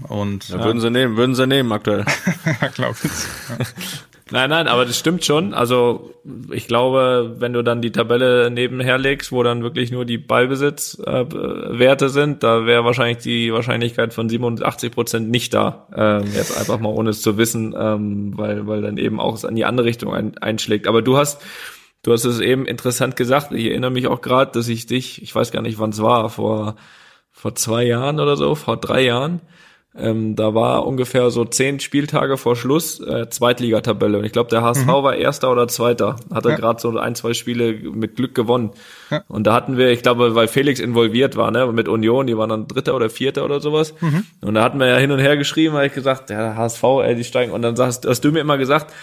Und ja, würden sie nehmen, würden sie nehmen aktuell. ja, glaube ich. Ja. Nein, nein, aber das stimmt schon. Also ich glaube, wenn du dann die Tabelle nebenher legst, wo dann wirklich nur die Ballbesitzwerte äh, sind, da wäre wahrscheinlich die Wahrscheinlichkeit von 87 Prozent nicht da. Ähm, jetzt einfach mal ohne es zu wissen, ähm, weil weil dann eben auch es an die andere Richtung ein, einschlägt. Aber du hast du hast es eben interessant gesagt. Ich erinnere mich auch gerade, dass ich dich, ich weiß gar nicht, wann es war, vor vor zwei Jahren oder so, vor drei Jahren ähm, da war ungefähr so zehn Spieltage vor Schluss äh, Zweitligatabelle. Und ich glaube, der HSV war Erster oder Zweiter. Hat er Ja. gerade so ein, zwei Spiele mit Glück gewonnen. Ja. Und da hatten wir, ich glaube, weil Felix involviert war, ne, mit Union, die waren dann Dritter oder Vierter oder sowas. Mhm. Und da hatten wir ja hin und her geschrieben, habe ich gesagt, ja, HSV, ey, die steigen. Und dann hast, hast du mir immer gesagt,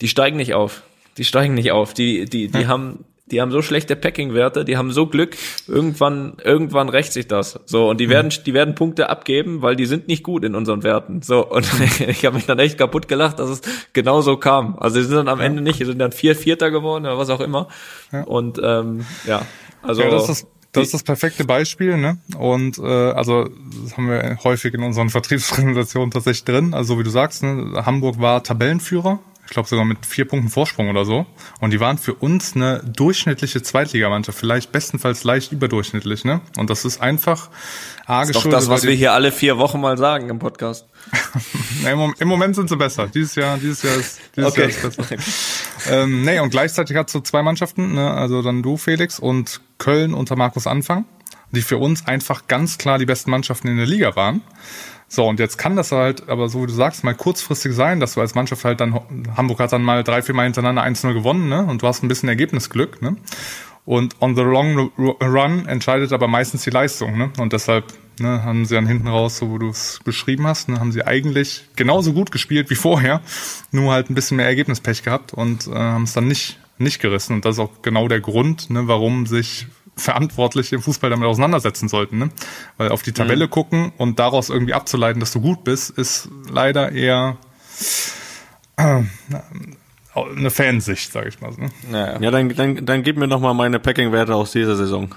die steigen nicht auf. Die steigen nicht auf. Die, die, die haben, die haben so schlechte Packing-Werte, die haben so Glück. Irgendwann, irgendwann rächt sich das. So und die werden, die werden Punkte abgeben, weil die sind nicht gut in unseren Werten. So und ich habe mich dann echt kaputt gelacht, dass es genau so kam. Also sie sind dann am Ende nicht, sie sind dann vier Vierter geworden oder was auch immer. Und ähm, ja, also Ja, das ist das ist das perfekte Beispiel, ne? Und äh, also das haben wir häufig in unseren Vertriebspräsentationen tatsächlich drin. Also so wie du sagst, ne? Hamburg war Tabellenführer, ich glaube sogar mit vier Punkten Vorsprung oder so. Und die waren für uns eine durchschnittliche Zweitligamannschaft, vielleicht bestenfalls leicht überdurchschnittlich, ne? Und das ist einfach A doch geschuldet, das, was wir hier alle vier Wochen mal sagen im Podcast. Im, Mom- Im Moment sind sie besser. Dieses Jahr, dieses Jahr ist, dieses Okay. Jahr ist besser. ähm, nee, und gleichzeitig hat so zwei Mannschaften, ne, also dann du, Felix, und Köln unter Markus Anfang, die für uns einfach ganz klar die besten Mannschaften in der Liga waren. So, und jetzt kann das halt, aber so wie du sagst, mal kurzfristig sein, dass du als Mannschaft halt dann, Hamburg hat dann mal drei, vier Mal hintereinander 1-0 gewonnen, ne? Und du hast ein bisschen Ergebnisglück, ne? Und on the long run entscheidet aber meistens die Leistung, ne? Und deshalb ne, haben sie dann hinten raus, so wo du es beschrieben hast, ne, haben sie eigentlich genauso gut gespielt wie vorher, nur halt ein bisschen mehr Ergebnispech gehabt und äh, haben es dann nicht nicht gerissen. Und das ist auch genau der Grund, ne, warum sich Verantwortliche im Fußball damit auseinandersetzen sollten. Ne? Weil auf die Tabelle gucken und daraus irgendwie abzuleiten, dass du gut bist, ist leider eher äh, eine Fansicht, sage ich mal. Ne? Naja. Ja, dann, dann, dann gib mir noch mal meine Packing-Werte aus dieser Saison.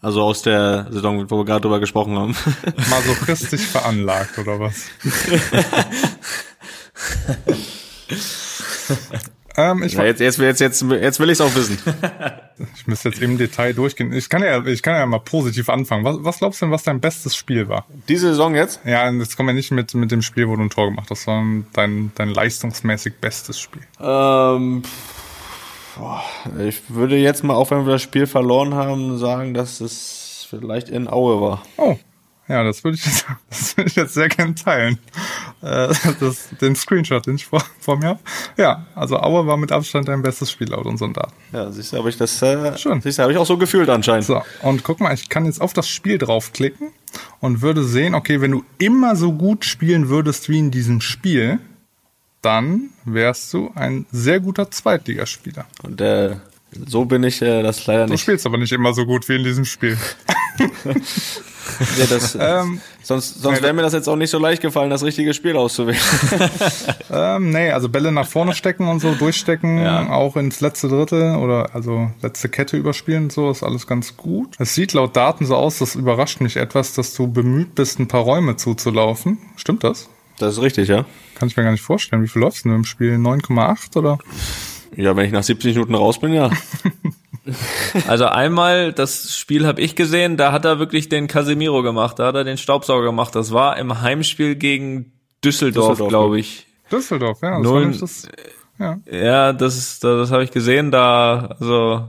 Also aus der Saison, wo wir gerade drüber gesprochen haben. Masochistisch veranlagt oder was? ähm, ich, Ja, jetzt, jetzt, jetzt, jetzt, jetzt will ich es auch wissen. ich müsste jetzt im Detail durchgehen. Ich kann ja, ich kann ja mal positiv anfangen. Was, was glaubst du denn, was dein bestes Spiel war? Diese Saison jetzt? Ja, jetzt kommen wir nicht mit, mit dem Spiel, wo du ein Tor gemacht hast, sondern dein, dein leistungsmäßig bestes Spiel. Ähm, boah, ich würde jetzt mal, auch wenn wir das Spiel verloren haben, sagen, dass es vielleicht in Aue war. Oh, ja, das würde ich jetzt, das würde ich jetzt sehr gern teilen. Äh, das, den Screenshot, den ich vor, vor mir habe. Ja, also Aue war mit Abstand dein bestes Spiel laut unseren Daten. Ja, siehst du, habe ich das, äh, Schön. siehst du, habe ich auch so gefühlt anscheinend. So, und guck mal, ich kann jetzt auf das Spiel draufklicken und würde sehen, okay, wenn du immer so gut spielen würdest wie in diesem Spiel, dann wärst du ein sehr guter Zweitligaspieler. Und äh, so bin ich äh, das leider Du nicht. spielst aber nicht immer so gut wie in diesem Spiel. Ja, das, Ähm, sonst sonst wäre mir das jetzt auch nicht so leicht gefallen, das richtige Spiel auszuwählen. Ähm, nee, also Bälle nach vorne stecken und so, durchstecken, Ja. auch ins letzte Drittel oder also letzte Kette überspielen und so, ist alles ganz gut. Es sieht laut Daten so aus, das überrascht mich etwas, dass du bemüht bist, ein paar Räume zuzulaufen. Stimmt das? Das ist richtig, ja. Kann ich mir gar nicht vorstellen. Wie viel läufst du denn im Spiel? 9,8 oder? Ja, wenn ich nach 70 Minuten raus bin, ja. Also einmal, das Spiel habe ich gesehen, da hat er wirklich den Casemiro gemacht, da hat er den Staubsauger gemacht. Das war im Heimspiel gegen Düsseldorf, Düsseldorf, glaube ich. Düsseldorf, ja. Das Null- das, ja. Ja, das ist, das habe ich gesehen, da, also,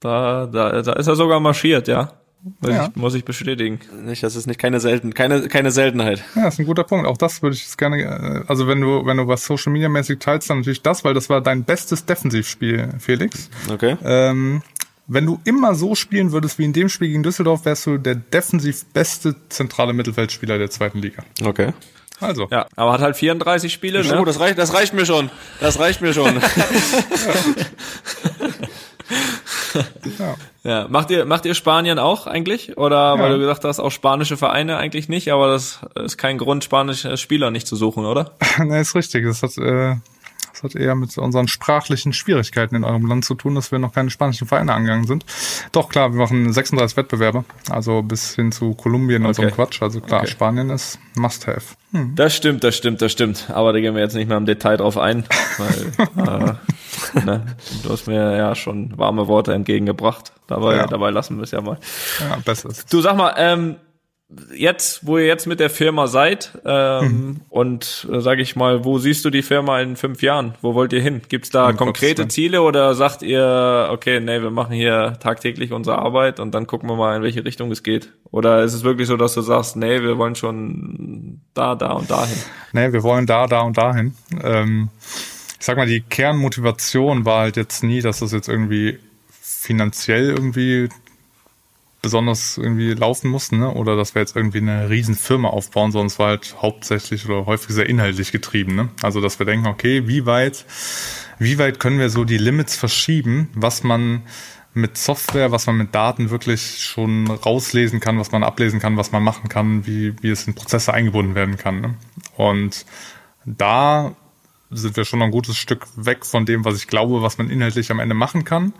da, da, da ist er sogar marschiert, ja. Muss, Ja. ich, muss ich bestätigen. Nicht, das ist nicht keine selten, keine, keine Seltenheit. Ja, ist ein guter Punkt. Auch das würde ich jetzt gerne, äh, also wenn du, wenn du was Social Media mäßig teilst, dann natürlich das, weil das war dein bestes Defensivspiel, Felix. Okay. Ähm, wenn du immer so spielen würdest wie in dem Spiel gegen Düsseldorf, wärst du der defensiv beste zentrale Mittelfeldspieler der zweiten Liga. Okay. Also, Ja, aber hat halt 34 Spiele, Ja. ne? Oh, das reicht, das reicht mir schon. Das reicht mir schon. ja. Ja, macht ihr, macht ihr Spanien auch eigentlich? Oder weil Ja. du gesagt hast, auch spanische Vereine eigentlich nicht, aber das ist kein Grund, spanische Spieler nicht zu suchen, oder? ne, ist richtig. Das hat, äh, hat eher mit unseren sprachlichen Schwierigkeiten in eurem Land zu tun, dass wir noch keine spanischen Vereine angegangen sind. Doch klar, wir machen 36 Wettbewerbe, also bis hin zu Kolumbien und so Okay. einem Quatsch. Also klar, Okay. Spanien ist Must-Have. Das stimmt, das stimmt, das stimmt. Aber da gehen wir jetzt nicht mehr im Detail drauf ein, weil äh, ne, du hast mir ja schon warme Worte entgegengebracht. Dabei, Ja. dabei lassen wir es ja mal. Ja, besser. Du sag mal, ähm, jetzt, wo ihr jetzt mit der Firma seid ähm, mhm. und äh, sage ich mal, wo siehst du die Firma in fünf Jahren? Wo wollt ihr hin? Gibt's da um konkrete Ziele oder sagt ihr, okay, nee, wir machen hier tagtäglich unsere Arbeit und dann gucken wir mal, in welche Richtung es geht? Oder ist es wirklich so, dass du sagst, nee, wir wollen schon da, da und dahin? Nee, wir wollen da, da und dahin. Ähm, ich sag mal, die Kernmotivation war halt jetzt nie, dass das jetzt irgendwie finanziell irgendwie besonders irgendwie laufen mussten, ne? oder dass wir jetzt irgendwie eine riesen Firma aufbauen, sondern es war halt hauptsächlich oder häufig sehr inhaltlich getrieben. Ne? Also dass wir denken, okay, wie weit, wie weit können wir so die Limits verschieben, was man mit Software, was man mit Daten wirklich schon rauslesen kann, was man ablesen kann, was man machen kann, wie, wie es in Prozesse eingebunden werden kann. Ne? Und da sind wir schon ein gutes Stück weg von dem, was ich glaube, was man inhaltlich am Ende machen kann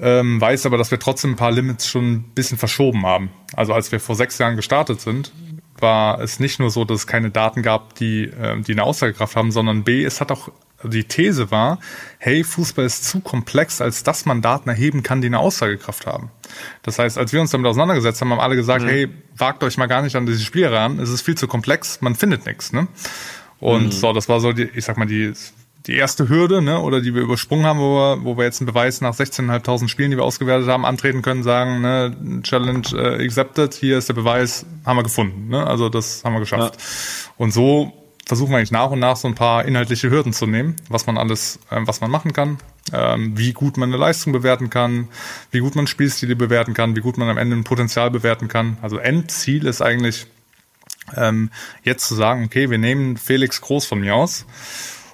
ähm, weiß aber, dass wir trotzdem ein paar Limits schon ein bisschen verschoben haben. Also als wir vor sechs Jahren gestartet sind, war es nicht nur so, dass es keine Daten gab, die, äh, die eine Aussagekraft haben, sondern B, es hat auch, die These war, hey, Fußball ist zu komplex, als dass man Daten erheben kann, die eine Aussagekraft haben. Das heißt, als wir uns damit auseinandergesetzt haben, haben alle gesagt, mhm. hey, wagt euch mal gar nicht an diese Spiele ran, es ist viel zu komplex, man findet nichts. Ne? Und mhm. so, das war so die, ich sag mal, die die erste Hürde, ne, oder die wir übersprungen haben, wo wir, wo wir jetzt einen Beweis nach 16.500 Spielen, die wir ausgewertet haben, antreten können, sagen, ne, Challenge äh, accepted, hier ist der Beweis, haben wir gefunden, ne, also das haben wir geschafft. Ja. Und so versuchen wir eigentlich nach und nach so ein paar inhaltliche Hürden zu nehmen, was man alles, äh, was man machen kann, ähm, wie gut man eine Leistung bewerten kann, wie gut man Spielstile bewerten kann, wie gut man am Ende ein Potenzial bewerten kann. Also Endziel ist eigentlich ähm, jetzt zu sagen, okay, wir nehmen Felix Groß von mir aus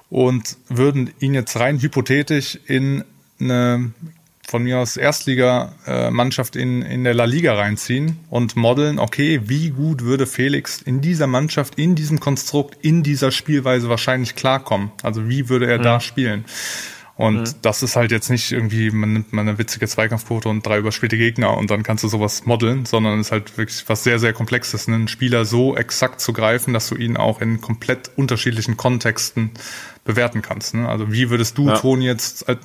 und würden ihn jetzt rein hypothetisch in eine von mir aus Erstliga-Mannschaft in, in der La Liga reinziehen und modeln, okay, wie gut würde Felix in dieser Mannschaft, in diesem Konstrukt, in dieser Spielweise wahrscheinlich klarkommen? Also wie würde er mhm. da spielen? Und mhm. das ist halt jetzt nicht irgendwie, man nimmt mal eine witzige Zweikampfquote und drei überspielte Gegner und dann kannst du sowas modeln, sondern es ist halt wirklich was sehr, sehr Komplexes, einen Spieler so exakt zu greifen, dass du ihn auch in komplett unterschiedlichen Kontexten bewerten kannst. Ne? Also wie würdest du, ja. Toni, jetzt, als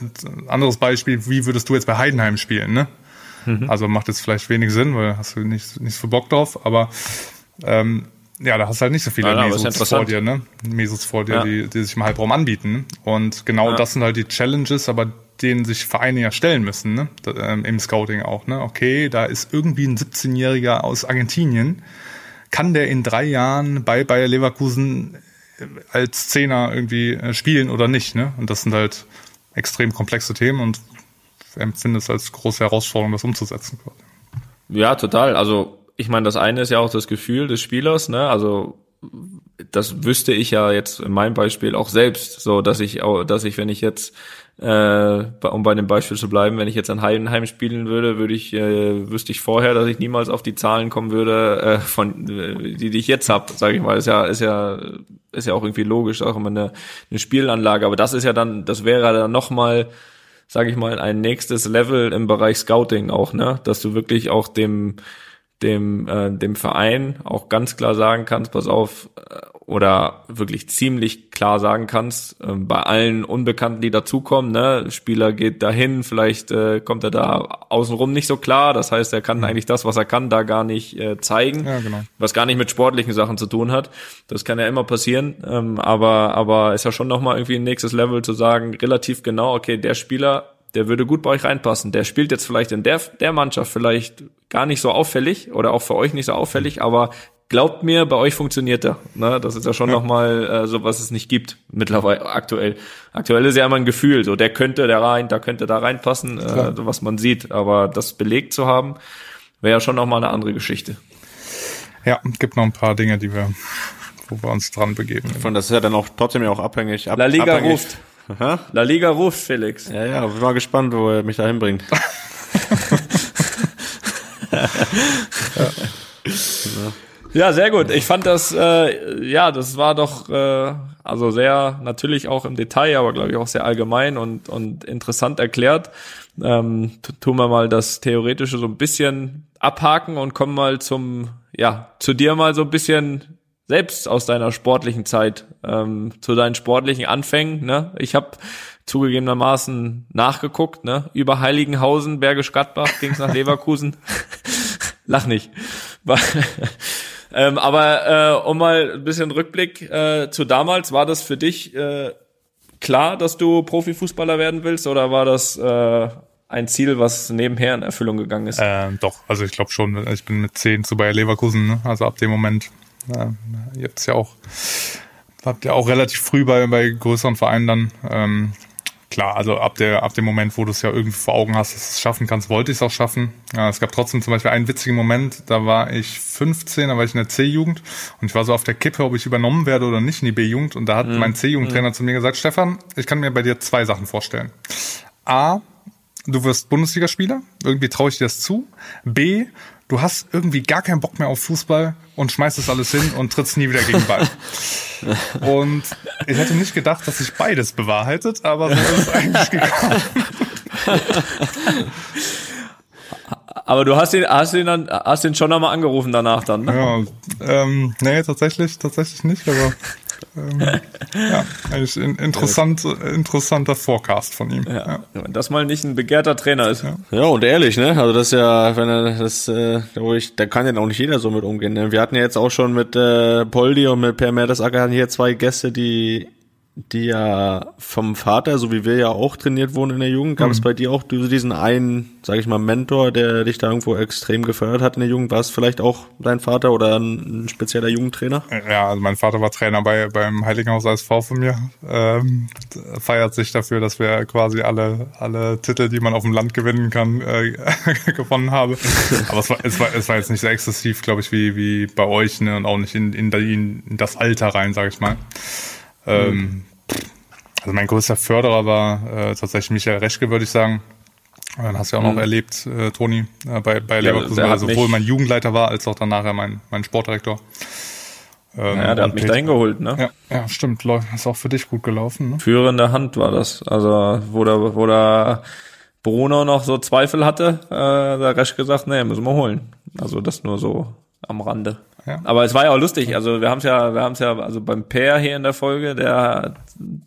anderes Beispiel, wie würdest du jetzt bei Heidenheim spielen? Ne? Mhm. Also macht jetzt vielleicht wenig Sinn, weil hast du nicht, nicht so Bock drauf, aber ähm, ja, da hast du halt nicht so viele ja, Mesos vor dir, ne? Mesos vor dir, ja. die, die sich im Halbraum anbieten. Und genau ja. das sind halt die Challenges, aber denen sich Vereine ja stellen müssen, ne? Ähm, Im Scouting auch, ne? Okay, da ist irgendwie ein 17-Jähriger aus Argentinien. Kann der in drei Jahren bei Bayer Leverkusen äh, als Zehner irgendwie äh, spielen oder nicht, ne? Und das sind halt extrem komplexe Themen und empfinde es als große Herausforderung, das umzusetzen. Ja, total. Also ich meine, das eine ist ja auch das Gefühl des Spielers, ne? Also das wüsste ich ja jetzt in meinem Beispiel auch selbst, so dass ich dass ich, wenn ich jetzt, äh, um bei dem Beispiel zu bleiben, wenn ich jetzt an Heidenheim spielen würde, würde ich, äh, wüsste ich vorher, dass ich niemals auf die Zahlen kommen würde, äh, von äh, die, die ich jetzt habe, sage ich mal. Ist ja, ist ja, ist ja auch irgendwie logisch, auch immer eine, eine Spielanlage. Aber das ist ja dann, das wäre dann nochmal, sage ich mal, ein nächstes Level im Bereich Scouting auch, ne? Dass du wirklich auch dem dem, äh, dem Verein auch ganz klar sagen kannst, pass auf, äh, oder wirklich ziemlich klar sagen kannst, äh, bei allen Unbekannten, die dazukommen, ne, Spieler geht dahin, vielleicht äh, kommt er da außenrum nicht so klar, das heißt, er kann mhm. eigentlich das, was er kann, da gar nicht äh, zeigen, ja, genau. was gar nicht mit sportlichen Sachen zu tun hat. Das kann ja immer passieren, ähm, aber, aber ist ja schon nochmal irgendwie ein nächstes Level zu sagen, relativ genau, okay, der Spieler der würde gut bei euch reinpassen. Der spielt jetzt vielleicht in der, der Mannschaft vielleicht gar nicht so auffällig oder auch für euch nicht so auffällig, aber glaubt mir, bei euch funktioniert er. Ne? Das ist ja schon ja. nochmal äh, so, was es nicht gibt mittlerweile aktuell. Aktuell ist ja immer ein Gefühl, so der könnte da rein, da könnte da reinpassen, äh, was man sieht. Aber das belegt zu haben, wäre ja schon nochmal eine andere Geschichte. Ja, gibt noch ein paar Dinge, die wir, wo wir uns dran begeben. Von das ist ja dann auch trotzdem ja auch abhängig. Ab, La Liga abhängig. ruft. Aha. La Liga ruft, Felix. Ja, ja, bin mal gespannt, wo er mich da hinbringt. ja. ja. sehr gut. Ich fand das, äh, ja, das war doch, äh, also sehr natürlich auch im Detail, aber glaube ich auch sehr allgemein und, und interessant erklärt. Ähm, tun wir mal das Theoretische so ein bisschen abhaken und kommen mal zum, ja, zu dir mal so ein bisschen selbst aus deiner sportlichen Zeit, ähm, zu deinen sportlichen Anfängen. Ne? Ich habe zugegebenermaßen nachgeguckt, ne? Über Heiligenhausen, Bergisch Gladbach ging es nach Leverkusen. Lach nicht. ähm, aber äh, um mal ein bisschen Rückblick äh, zu damals, war das für dich äh, klar, dass du Profifußballer werden willst oder war das äh, ein Ziel, was nebenher in Erfüllung gegangen ist? Ähm, doch, also ich glaube schon, ich bin mit zehn zu Bayer Leverkusen, ne? also ab dem Moment, äh, jetzt ja auch, habt ihr auch relativ früh bei, bei größeren Vereinen dann, ähm, klar, also ab der ab dem Moment, wo du es ja irgendwie vor Augen hast, dass du es schaffen kannst, wollte ich es auch schaffen. Ja, es gab trotzdem zum Beispiel einen witzigen Moment, da war ich 15, da war ich in der C-Jugend und ich war so auf der Kippe, ob ich übernommen werde oder nicht in die B-Jugend und da hat mhm. mein C-Jugendtrainer mhm. zu mir gesagt, Stefan, ich kann mir bei dir zwei Sachen vorstellen. A, du wirst Bundesligaspieler, irgendwie traue ich dir das zu. B, du hast irgendwie gar keinen Bock mehr auf Fußball und schmeißt das alles hin und trittst nie wieder gegen Ball. und ich hätte nicht gedacht, dass sich beides bewahrheitet, aber so ist es eigentlich gekommen. Aber du hast ihn, hast ihn dann, hast ihn schon einmal angerufen danach dann, ne? Ja, ähm, nee, tatsächlich, tatsächlich nicht, aber ähm, ja, eigentlich ein interessant, interessanter Forecast von ihm. Ja. ja. Wenn das mal nicht ein begehrter Trainer ist. Ja. ja, und ehrlich, ne? Also das ist ja, wenn er das, äh, glaube ich, da kann ja auch nicht jeder so mit umgehen. Ne? Wir hatten ja jetzt auch schon mit äh, Poldi und mit Per Mertesacker hier zwei Gäste, die die ja vom Vater, so wie wir ja auch trainiert wurden in der Jugend, gab mhm. es bei dir auch diesen einen, sag ich mal, Mentor, der dich da irgendwo extrem gefördert hat in der Jugend? War es vielleicht auch dein Vater oder ein, ein spezieller Jugendtrainer? Ja, also mein Vater war Trainer bei beim Heiligenhaus SV von mir. Ähm, feiert sich dafür, dass wir quasi alle alle Titel, die man auf dem Land gewinnen kann, äh, gewonnen haben. Aber es war, es war es war jetzt nicht so exzessiv, glaube ich, wie wie bei euch, ne, und auch nicht in in, in das Alter rein, sage ich mal. Ähm, also mein größter Förderer war äh, tatsächlich Michael Reschke, würde ich sagen. Dann hast du ja auch noch mhm. erlebt, äh, Toni, äh, bei, bei Leverkusen, ja, sowohl mein Jugendleiter war, als auch dann nachher mein, mein Sportdirektor. Ähm, ja, der hat mich dahin geholt, ne? Ja, ja, stimmt. Ist auch für dich gut gelaufen, ne? Führende Hand war das. Also, wo der, wo der Bruno noch so Zweifel hatte, äh, der Resch gesagt, nee, müssen wir holen. Also, das nur so am Rande. Ja. Aber es war ja auch lustig. Also wir haben es ja, wir haben es ja, also beim Pair hier in der Folge, der,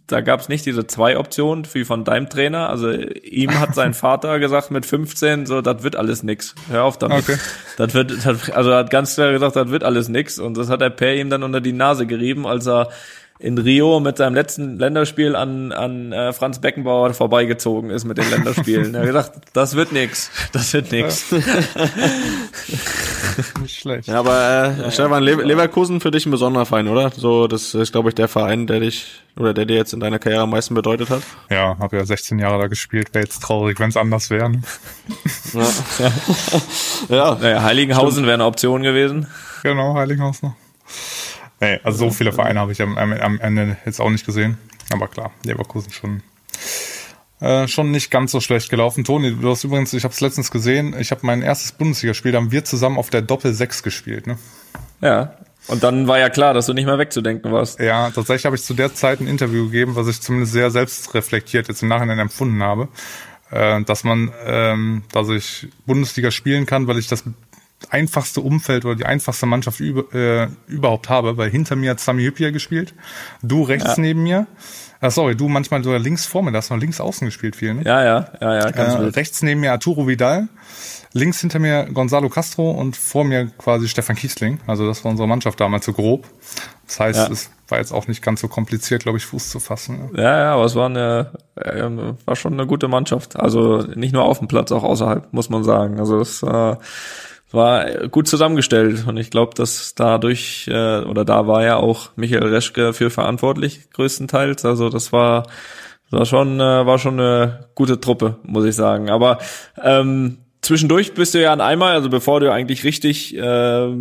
da gab es nicht diese zwei Optionen wie von deinem Trainer. Also ihm hat sein Vater gesagt mit 15, so, das wird alles nix. Hör auf damit. Okay. Das wird, das, also hat ganz klar gesagt, das wird alles nix. Und das hat der Pair ihm dann unter die Nase gerieben, als er in Rio mit seinem letzten Länderspiel an, an äh, Franz Beckenbauer vorbeigezogen ist mit den Länderspielen. er hat gesagt, das wird nix, das wird nix. Nicht schlecht. Ja, aber äh, Stefan, Le Leverkusen für dich ein besonderer Verein, oder? So, das ist, glaube ich, der Verein, der dich oder der dir jetzt in deiner Karriere am meisten bedeutet hat. Ja, habe ja 16 Jahre da gespielt. Wäre jetzt traurig, wenn es anders wäre. Ja. ja. Naja, Heiligenhausen wäre eine Option gewesen. Genau, Heiligenhausen noch. Nee, also so viele Vereine habe ich am, am, Ende jetzt auch nicht gesehen. Aber klar, Leverkusen schon äh, schon nicht ganz so schlecht gelaufen. Toni, du hast übrigens, ich habe es letztens gesehen, ich habe mein erstes Bundesligaspiel, da haben wir zusammen auf der Doppel 6 gespielt, ne? Ja. Und dann war ja klar, dass du nicht mehr wegzudenken warst. Ja, tatsächlich habe ich zu der Zeit ein Interview gegeben, was ich zumindest sehr selbstreflektiert jetzt im Nachhinein empfunden habe, äh, dass man, ähm, dass ich Bundesliga spielen kann, weil ich das einfachste Umfeld oder die einfachste Mannschaft über, äh, überhaupt habe, weil hinter mir hat Sami Hüppier gespielt, du rechts ja. neben mir. Ah, sorry, du manchmal sogar links vor mir, da hast du noch links außen gespielt viel, ne? Ja, ja, ja, ja. Ganz äh, rechts neben mir Arturo Vidal, links hinter mir Gonzalo Castro und vor mir quasi Stefan Kiesling. Also das war unsere Mannschaft damals so grob. Das heißt, ja. es war jetzt auch nicht ganz so kompliziert, glaube ich, Fuß zu fassen. Ja, ja, ja aber es war eine, äh, war schon eine gute Mannschaft. Also nicht nur auf dem Platz, auch außerhalb, muss man sagen. Also es äh, war gut zusammengestellt und ich glaube, dass dadurch äh, oder da war ja auch Michael Reschke für verantwortlich größtenteils. Also das war war schon äh, war schon eine gute Truppe, muss ich sagen. Aber ähm, zwischendurch bist du ja an einmal, also bevor du eigentlich richtig, äh,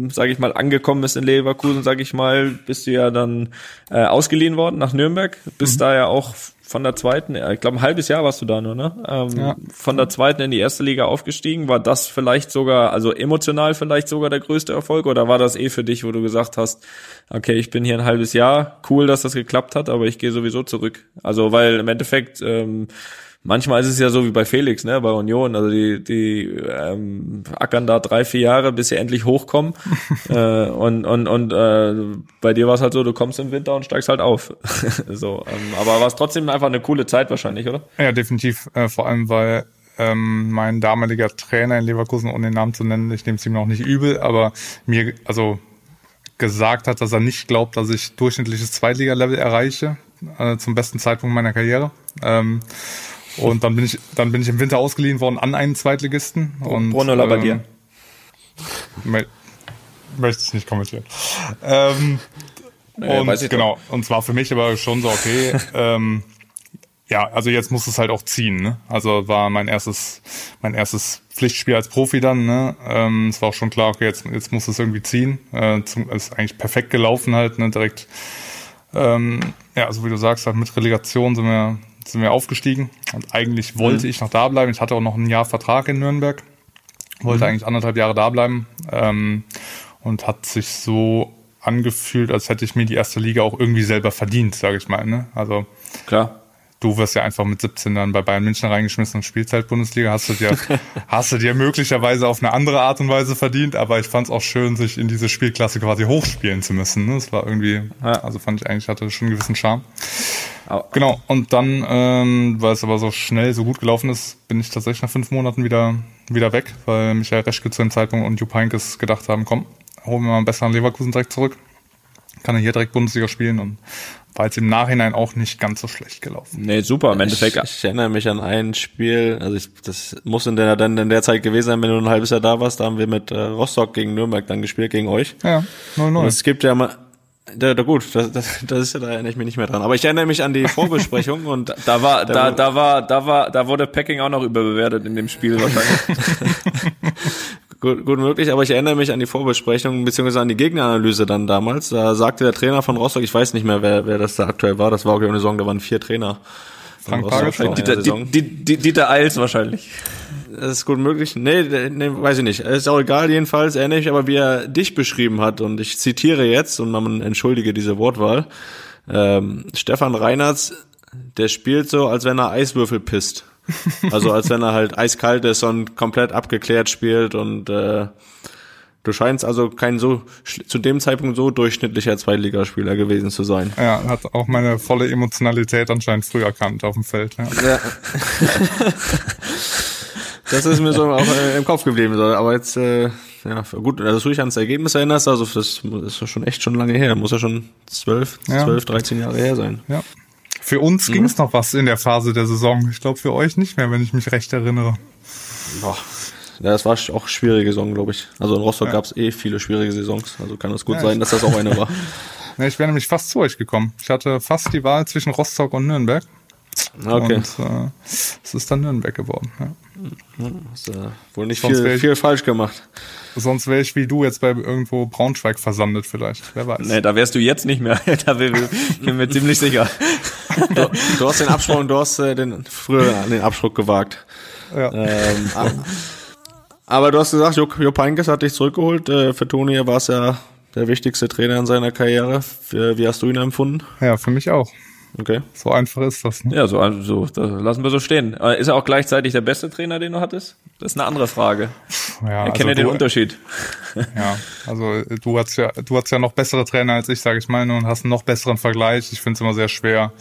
sage ich mal, angekommen bist in Leverkusen, sage ich mal, bist du ja dann äh, ausgeliehen worden nach Nürnberg, bist mhm. da ja auch von der zweiten, ich glaube ein halbes Jahr warst du da nur, ne? Ähm, ja. Von der zweiten in die erste Liga aufgestiegen. War das vielleicht sogar, also emotional vielleicht sogar der größte Erfolg oder war das eh für dich, wo du gesagt hast, okay, ich bin hier ein halbes Jahr, cool, dass das geklappt hat, aber ich gehe sowieso zurück. Also weil im Endeffekt ähm, manchmal ist es ja so wie bei Felix, ne, bei Union. Also die, die ähm, ackern da drei, vier Jahre, bis sie endlich hochkommen. äh, und und, und äh, bei dir war es halt so, du kommst im Winter und steigst halt auf. so, ähm, aber war es trotzdem einfach eine coole Zeit wahrscheinlich, oder? Ja, definitiv. Äh, vor allem, weil ähm, mein damaliger Trainer in Leverkusen, ohne den Namen zu nennen, ich nehme es ihm noch nicht übel, aber mir also gesagt hat, dass er nicht glaubt, dass ich durchschnittliches Zweitliga-Level erreiche äh, zum besten Zeitpunkt meiner Karriere. Ähm, und dann bin ich dann bin ich im Winter ausgeliehen worden an einen Zweitligisten. Und, Bruno Labbadia. Ähm, möchte ich nicht kommentieren. Ähm, Naja, und genau, und zwar für mich aber schon so, okay, ähm, ja, also jetzt muss es halt auch ziehen, ne? Also war mein erstes, mein erstes Pflichtspiel als Profi dann, ne? Ähm, es war auch schon klar, okay, jetzt, jetzt muss es irgendwie ziehen. Äh, zum, es ist eigentlich perfekt gelaufen halt, ne? Direkt, ähm, ja, also wie du sagst, halt mit Relegation sind wir, sind wir aufgestiegen. Und eigentlich wollte ich noch da bleiben. Ich hatte auch noch ein Jahr Vertrag in Nürnberg. Wollte eigentlich anderthalb Jahre da bleiben. Ähm, und hat sich so angefühlt, als hätte ich mir die erste Liga auch irgendwie selber verdient, sage ich mal. Ne? Also Klar. du wirst ja einfach mit 17 dann bei Bayern München reingeschmissen und Spielzeit Bundesliga hast du dir hast du dir möglicherweise auf eine andere Art und Weise verdient, aber ich fand es auch schön, sich in diese Spielklasse quasi hochspielen zu müssen. Ne? Das war irgendwie, Ja. also fand ich eigentlich hatte schon einen gewissen Charme. Genau. Und dann, ähm, weil es aber so schnell so gut gelaufen ist, bin ich tatsächlich nach fünf Monaten wieder wieder weg, weil Michael Reschke zu dem Zeitpunkt und Jupp Heynckes gedacht haben, komm, holen wir mal einen besseren Leverkusen direkt zurück. Kann er hier direkt Bundesliga spielen und war jetzt im Nachhinein auch nicht ganz so schlecht gelaufen. Nee, super, im Endeffekt. Ich, ich erinnere mich an ein Spiel, also ich, das muss in der, dann in der Zeit gewesen sein, wenn du ein halbes Jahr da warst, da haben wir mit äh, Rostock gegen Nürnberg dann gespielt, gegen euch. Ja, 0-0. Und es gibt ja mal, da, da gut, das, das, das ist ja, da erinnere ich mich nicht mehr dran. Aber ich erinnere mich an die Vorbesprechung und Da war, da, da war, da war, da wurde Packing auch noch überbewertet in dem Spiel wahrscheinlich. Gut, gut möglich, aber ich erinnere mich an die Vorbesprechung beziehungsweise an die Gegneranalyse dann damals. Da sagte der Trainer von Rostock, ich weiß nicht mehr, wer, wer das da aktuell war, das war auch eine Saison, da waren vier Trainer. von Frank der Dieter, Saison. die, die, die, Dieter Eils wahrscheinlich. Das ist gut möglich. Nee, nee, weiß ich nicht. Ist auch egal, jedenfalls erinnere ich mich aber, wie er dich beschrieben hat. Und ich zitiere jetzt, und man entschuldige diese Wortwahl. Ähm, Stefan Reinhardt, der spielt so, als wenn er Eiswürfel pisst. Also als wenn er halt eiskalt ist und komplett abgeklärt spielt und äh, du scheinst also kein so zu dem Zeitpunkt so durchschnittlicher Zweitligaspieler gewesen zu sein. Ja, hat auch meine volle Emotionalität anscheinend früh erkannt auf dem Feld. Ja. Ja. das ist mir so auch äh, im Kopf geblieben. Aber jetzt, äh, ja, gut, also dass du dich ans Ergebnis erinnerst, also das ist schon echt schon lange her. Muss ja schon zwölf, zwölf, dreizehn Jahre her sein. Ja. Für uns ging es noch was in der Phase der Saison. Ich glaube für euch nicht mehr, wenn ich mich recht erinnere. Boah. Ja, das war auch schwierige Saison, glaube ich. Also in Rostock Ja. gab's eh viele schwierige Saisons. Also kann es gut Ja, sein, dass das auch eine war. Ja, ich wäre nämlich fast zu euch gekommen. Ich hatte fast die Wahl zwischen Rostock und Nürnberg. Okay. Und äh, es ist dann Nürnberg geworden. Ja. Hast äh, wohl nicht Sonst viel, ich- viel falsch gemacht. Sonst wäre ich wie du jetzt bei irgendwo Braunschweig versandet vielleicht. Wer weiß. Nee, da wärst du jetzt nicht mehr. da bin ich bin mir ziemlich sicher. Du, du hast den Absprung, du hast äh, den früher den Absprung gewagt. Ja. Ähm, a- aber du hast gesagt, Jupp, Jupp Heynckes hat dich zurückgeholt. Äh, für Toni war es ja der wichtigste Trainer in seiner Karriere. Wie hast du ihn empfunden? ja, für mich auch. Okay. So einfach ist das. Ne? Ja, so, also, das lassen wir so stehen. Ist er auch gleichzeitig der beste Trainer, den du hattest? Das ist eine andere Frage. Ja, Erkenne also den du- Unterschied. Ja, also äh, du hast ja, du hast ja noch bessere Trainer als ich, sage ich mal, ne, und hast einen noch besseren Vergleich. Ich finde es immer sehr schwer,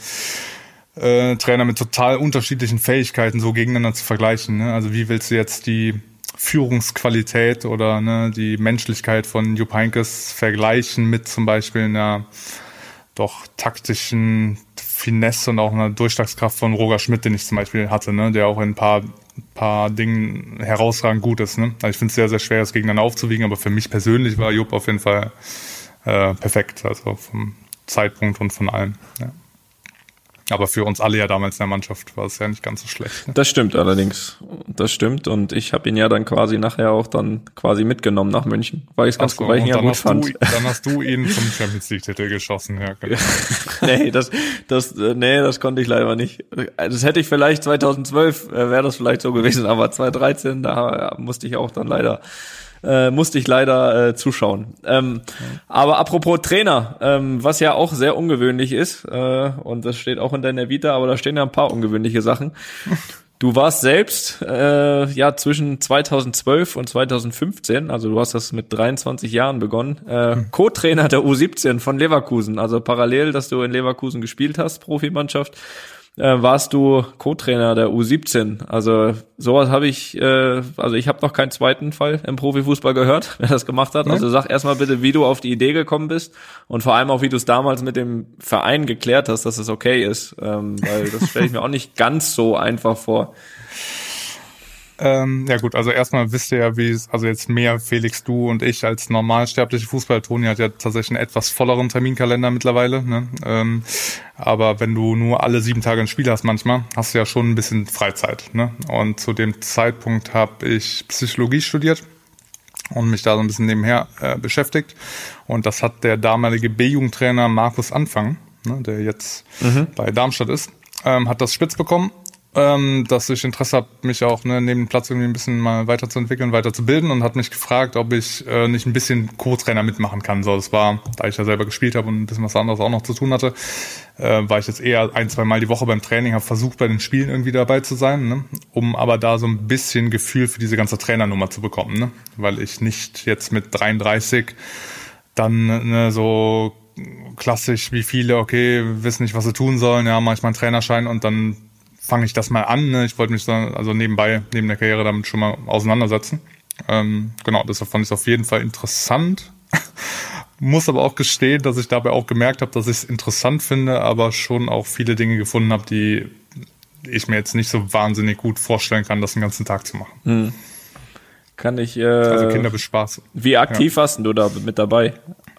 äh, Trainer mit total unterschiedlichen Fähigkeiten so gegeneinander zu vergleichen. Ne? Also wie willst du jetzt die Führungsqualität oder ne, die Menschlichkeit von Jupp Heynckes vergleichen mit zum Beispiel einer doch taktischen Finesse und auch einer Durchschlagskraft von Roger Schmidt, den ich zum Beispiel hatte, ne, der auch in ein paar, paar Dingen herausragend gut ist. Ne? Also ich finde es sehr, sehr schwer, das gegeneinander aufzuwiegen, aber für mich persönlich war Jupp auf jeden Fall äh, perfekt, also vom Zeitpunkt und von allem. Ja. Aber für uns alle ja damals in der Mannschaft war es ja nicht ganz so schlecht. Ne? Das stimmt allerdings. Das stimmt. Und ich habe ihn ja dann quasi nachher auch dann quasi mitgenommen nach München, weil ich es ganz so, gut, weil ich ihn ja gut fand. du, dann hast du ihn zum Champions League-Titel geschossen, ja, genau. nee, das, das, äh, nee, das konnte ich leider nicht. Das hätte ich vielleicht 2012, äh, wäre das vielleicht so gewesen, aber 2013, da ja, musste ich auch dann leider, äh, musste ich leider äh, zuschauen. Ähm, Aber apropos Trainer, ähm, was ja auch sehr ungewöhnlich ist, äh, und das steht auch in deiner Vita, aber da stehen ja ein paar ungewöhnliche Sachen. Du warst selbst äh, ja zwischen 2012 und 2015, also du hast das mit 23 Jahren begonnen, äh, Co-Trainer der U17 von Leverkusen, also parallel, dass du in Leverkusen gespielt hast, Profimannschaft, äh, warst du Co-Trainer der U17. Also sowas habe ich, äh, also ich habe noch keinen zweiten Fall im Profifußball gehört, wer das gemacht hat. Also sag erstmal bitte, wie du auf die Idee gekommen bist und vor allem auch, wie du es damals mit dem Verein geklärt hast, dass es okay ist, ähm, weil das stelle ich mir auch nicht ganz so einfach vor. Ähm, ja gut, also erstmal wisst ihr ja, wie es, also jetzt mehr Felix, du und ich als normalsterbliche Fußball. Toni hat ja tatsächlich einen etwas volleren Terminkalender mittlerweile. Ne? Ähm, aber wenn du nur alle sieben Tage ein Spiel hast manchmal, hast du ja schon ein bisschen Freizeit. Ne? Und zu dem Zeitpunkt habe ich Psychologie studiert und mich da so ein bisschen nebenher äh, beschäftigt. Und das hat der damalige B-Jugendtrainer Markus Anfang, ne, der jetzt mhm. bei Darmstadt ist, ähm, hat das spitz bekommen ähm, dass ich Interesse habe, mich auch ne, neben dem Platz irgendwie ein bisschen mal weiterzuentwickeln, weiterzubilden und hat mich gefragt, ob ich äh, nicht ein bisschen Co-Trainer mitmachen kann. So, das war, da ich ja selber gespielt habe und ein bisschen was anderes auch noch zu tun hatte, äh, war ich jetzt eher ein, zwei Mal die Woche beim Training, habe versucht, bei den Spielen irgendwie dabei zu sein, ne, um aber da so ein bisschen Gefühl für diese ganze Trainernummer zu bekommen, ne, weil ich nicht jetzt mit 33 dann ne, so klassisch wie viele, okay, wissen nicht, was sie tun sollen, ja, manchmal einen Trainerschein und dann fange ich das mal an. Ne? Ich wollte mich so, also nebenbei, neben der Karriere damit schon mal auseinandersetzen. Ähm, genau, deshalb fand ich es auf jeden Fall interessant. Muss aber auch gestehen, dass ich dabei auch gemerkt habe, dass ich es interessant finde, aber schon auch viele Dinge gefunden habe, die ich mir jetzt nicht so wahnsinnig gut vorstellen kann, das den ganzen Tag zu machen. Hm. Kann ich. Äh, also Kinder bespaßen. Wie aktiv ja. warst du da mit dabei?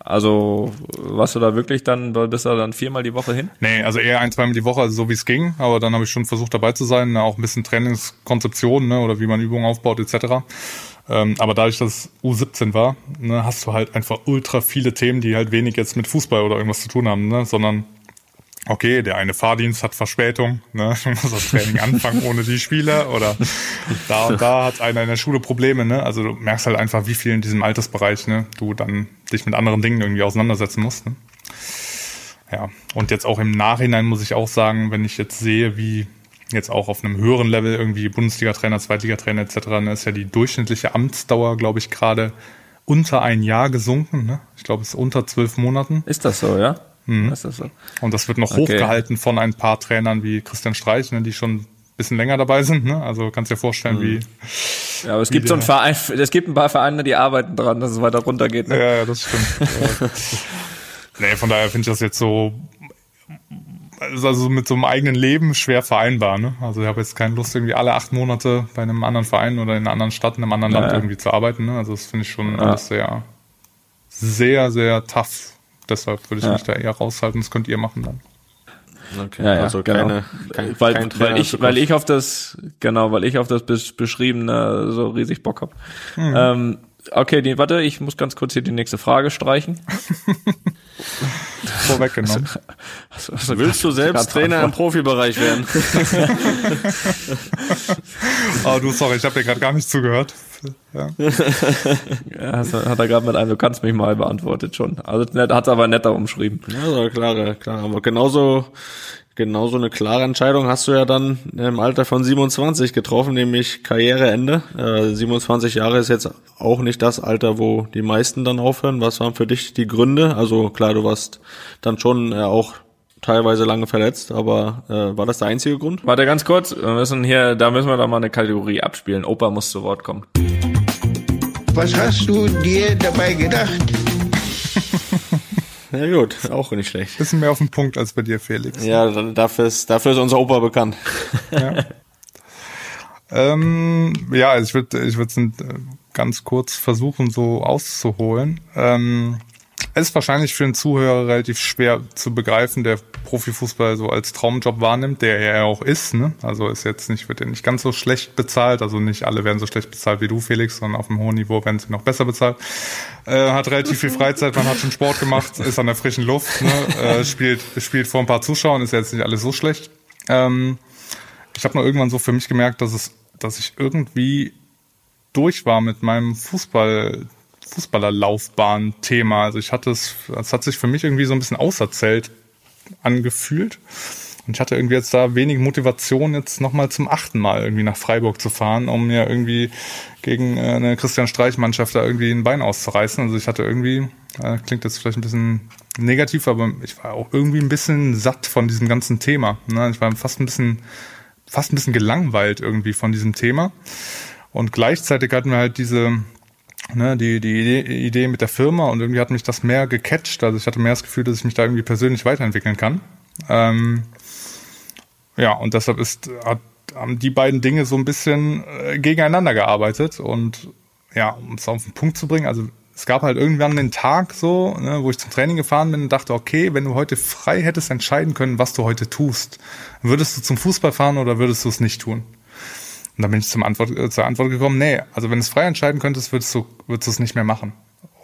Also warst du da wirklich dann, bist du dann viermal die Woche hin? Nee, also eher ein, zweimal die Woche, also so wie es ging. Aber dann habe ich schon versucht dabei zu sein, auch ein bisschen Trainingskonzeption ne? oder wie man Übungen aufbaut etc. Ähm, aber dadurch, dass es U17 war, ne, hast du halt einfach ultra viele Themen, die halt wenig jetzt mit Fußball oder irgendwas zu tun haben, ne? sondern okay, der eine Fahrdienst hat Verspätung, ne, muss das Training anfangen ohne die Spieler oder da und da hat einer in der Schule Probleme, ne, also du merkst halt einfach, wie viel in diesem Altersbereich, ne, du dann dich mit anderen Dingen irgendwie auseinandersetzen musst, ne. Ja, und jetzt auch im Nachhinein muss ich auch sagen, wenn ich jetzt sehe, wie jetzt auch auf einem höheren Level irgendwie Bundesliga-Trainer, Zweitliga-Trainer etc., ne, ist ja die durchschnittliche Amtsdauer, glaube ich, gerade unter ein Jahr gesunken, ne. Ich glaube, es ist unter zwölf Monaten. Ist das so, ja? Mhm. Ist das so? Und das wird noch okay. hochgehalten von ein paar Trainern wie Christian Streich, ne, die schon ein bisschen länger dabei sind. Ne? Also kannst dir vorstellen, mhm. wie. Ja, aber es gibt so ein Verein, es gibt ein paar Vereine, die arbeiten dran, dass es weiter runtergeht. Ne? Ja, ja, das stimmt. nee, von daher finde ich das jetzt so also mit so einem eigenen Leben schwer vereinbar. Ne? Also ich habe jetzt keine Lust, irgendwie alle acht Monate bei einem anderen Verein oder in einer anderen Stadt, in einem anderen naja. Land irgendwie zu arbeiten. Ne? Also das finde ich schon ja. alles sehr, sehr, sehr tough Deshalb würde ich ja. mich da eher raushalten. Das könnt ihr machen dann. Okay, ja, ja, also genau. keine, kein, weil, kein weil ich, weil ich auf das, genau, weil ich auf das beschriebene so riesig Bock hab. Mhm. Ähm, okay, die, warte, ich muss ganz kurz hier die nächste Frage streichen. Vorweggenommen. Also, also, Willst du selbst Trainer im Profibereich werden? oh, du, sorry, ich habe dir gerade gar nicht zugehört. Ja, ja hat er gerade mit einem, du kannst mich mal beantwortet schon. Also hat es aber netter umschrieben. Ja, so, klar, klar. Aber genauso, genauso eine klare Entscheidung hast du ja dann im Alter von 27 getroffen, nämlich Karriereende. Äh, 27 Jahre ist jetzt auch nicht das Alter, wo die meisten dann aufhören. Was waren für dich die Gründe? Also klar, du warst dann schon äh, auch teilweise lange verletzt, aber äh, war das der einzige Grund? Warte ganz kurz, wir müssen hier, da müssen wir doch mal eine Kategorie abspielen. Opa muss zu Wort kommen. Was hast du dir dabei gedacht? Ja gut, auch nicht schlecht. Bisschen mehr auf den Punkt als bei dir, Felix. Ja, dafür ist, dafür ist unser Opa bekannt. Ja, ähm, ja also ich würde ich würde es ganz kurz versuchen, so auszuholen. Ähm, es ist wahrscheinlich für einen Zuhörer relativ schwer zu begreifen, der Profifußball so als Traumjob wahrnimmt, der er auch ist. Ne? Also ist jetzt nicht, wird er nicht ganz so schlecht bezahlt. Also nicht alle werden so schlecht bezahlt wie du, Felix, sondern auf einem hohen Niveau werden sie noch besser bezahlt. Äh, hat relativ viel Freizeit, man hat schon Sport gemacht, ist an der frischen Luft, ne? äh, spielt, spielt vor ein paar Zuschauern, ist jetzt nicht alles so schlecht. Ähm, ich habe nur irgendwann so für mich gemerkt, dass es, dass ich irgendwie durch war mit meinem Fußball Fußballerlaufbahn-Thema. Also ich hatte es, es hat sich für mich irgendwie so ein bisschen auserzählt angefühlt. Und ich hatte irgendwie jetzt da wenig Motivation, jetzt nochmal zum achten Mal irgendwie nach Freiburg zu fahren, um mir irgendwie gegen eine Christian Streich-Mannschaft da irgendwie ein Bein auszureißen. Also ich hatte irgendwie, äh, klingt jetzt vielleicht ein bisschen negativ, aber ich war auch irgendwie ein bisschen satt von diesem ganzen Thema. Ne? Ich war fast ein bisschen, fast ein bisschen gelangweilt irgendwie von diesem Thema. Und gleichzeitig hatten wir halt diese, ne, die, die Idee, mit der Firma und irgendwie hat mich das mehr gecatcht. Also ich hatte mehr das Gefühl, dass ich mich da irgendwie persönlich weiterentwickeln kann. Ähm, ja, und deshalb ist, hat, haben die beiden Dinge so ein bisschen äh, gegeneinander gearbeitet und ja, um es auf den Punkt zu bringen, also es gab halt irgendwann den Tag so, ne, wo ich zum Training gefahren bin und dachte, okay, wenn du heute frei hättest entscheiden können, was du heute tust, würdest du zum Fußball fahren oder würdest du es nicht tun? Und dann bin ich zum Antwort, äh, zur Antwort gekommen, nee, also wenn du es frei entscheiden könntest, würdest du, würdest du es nicht mehr machen.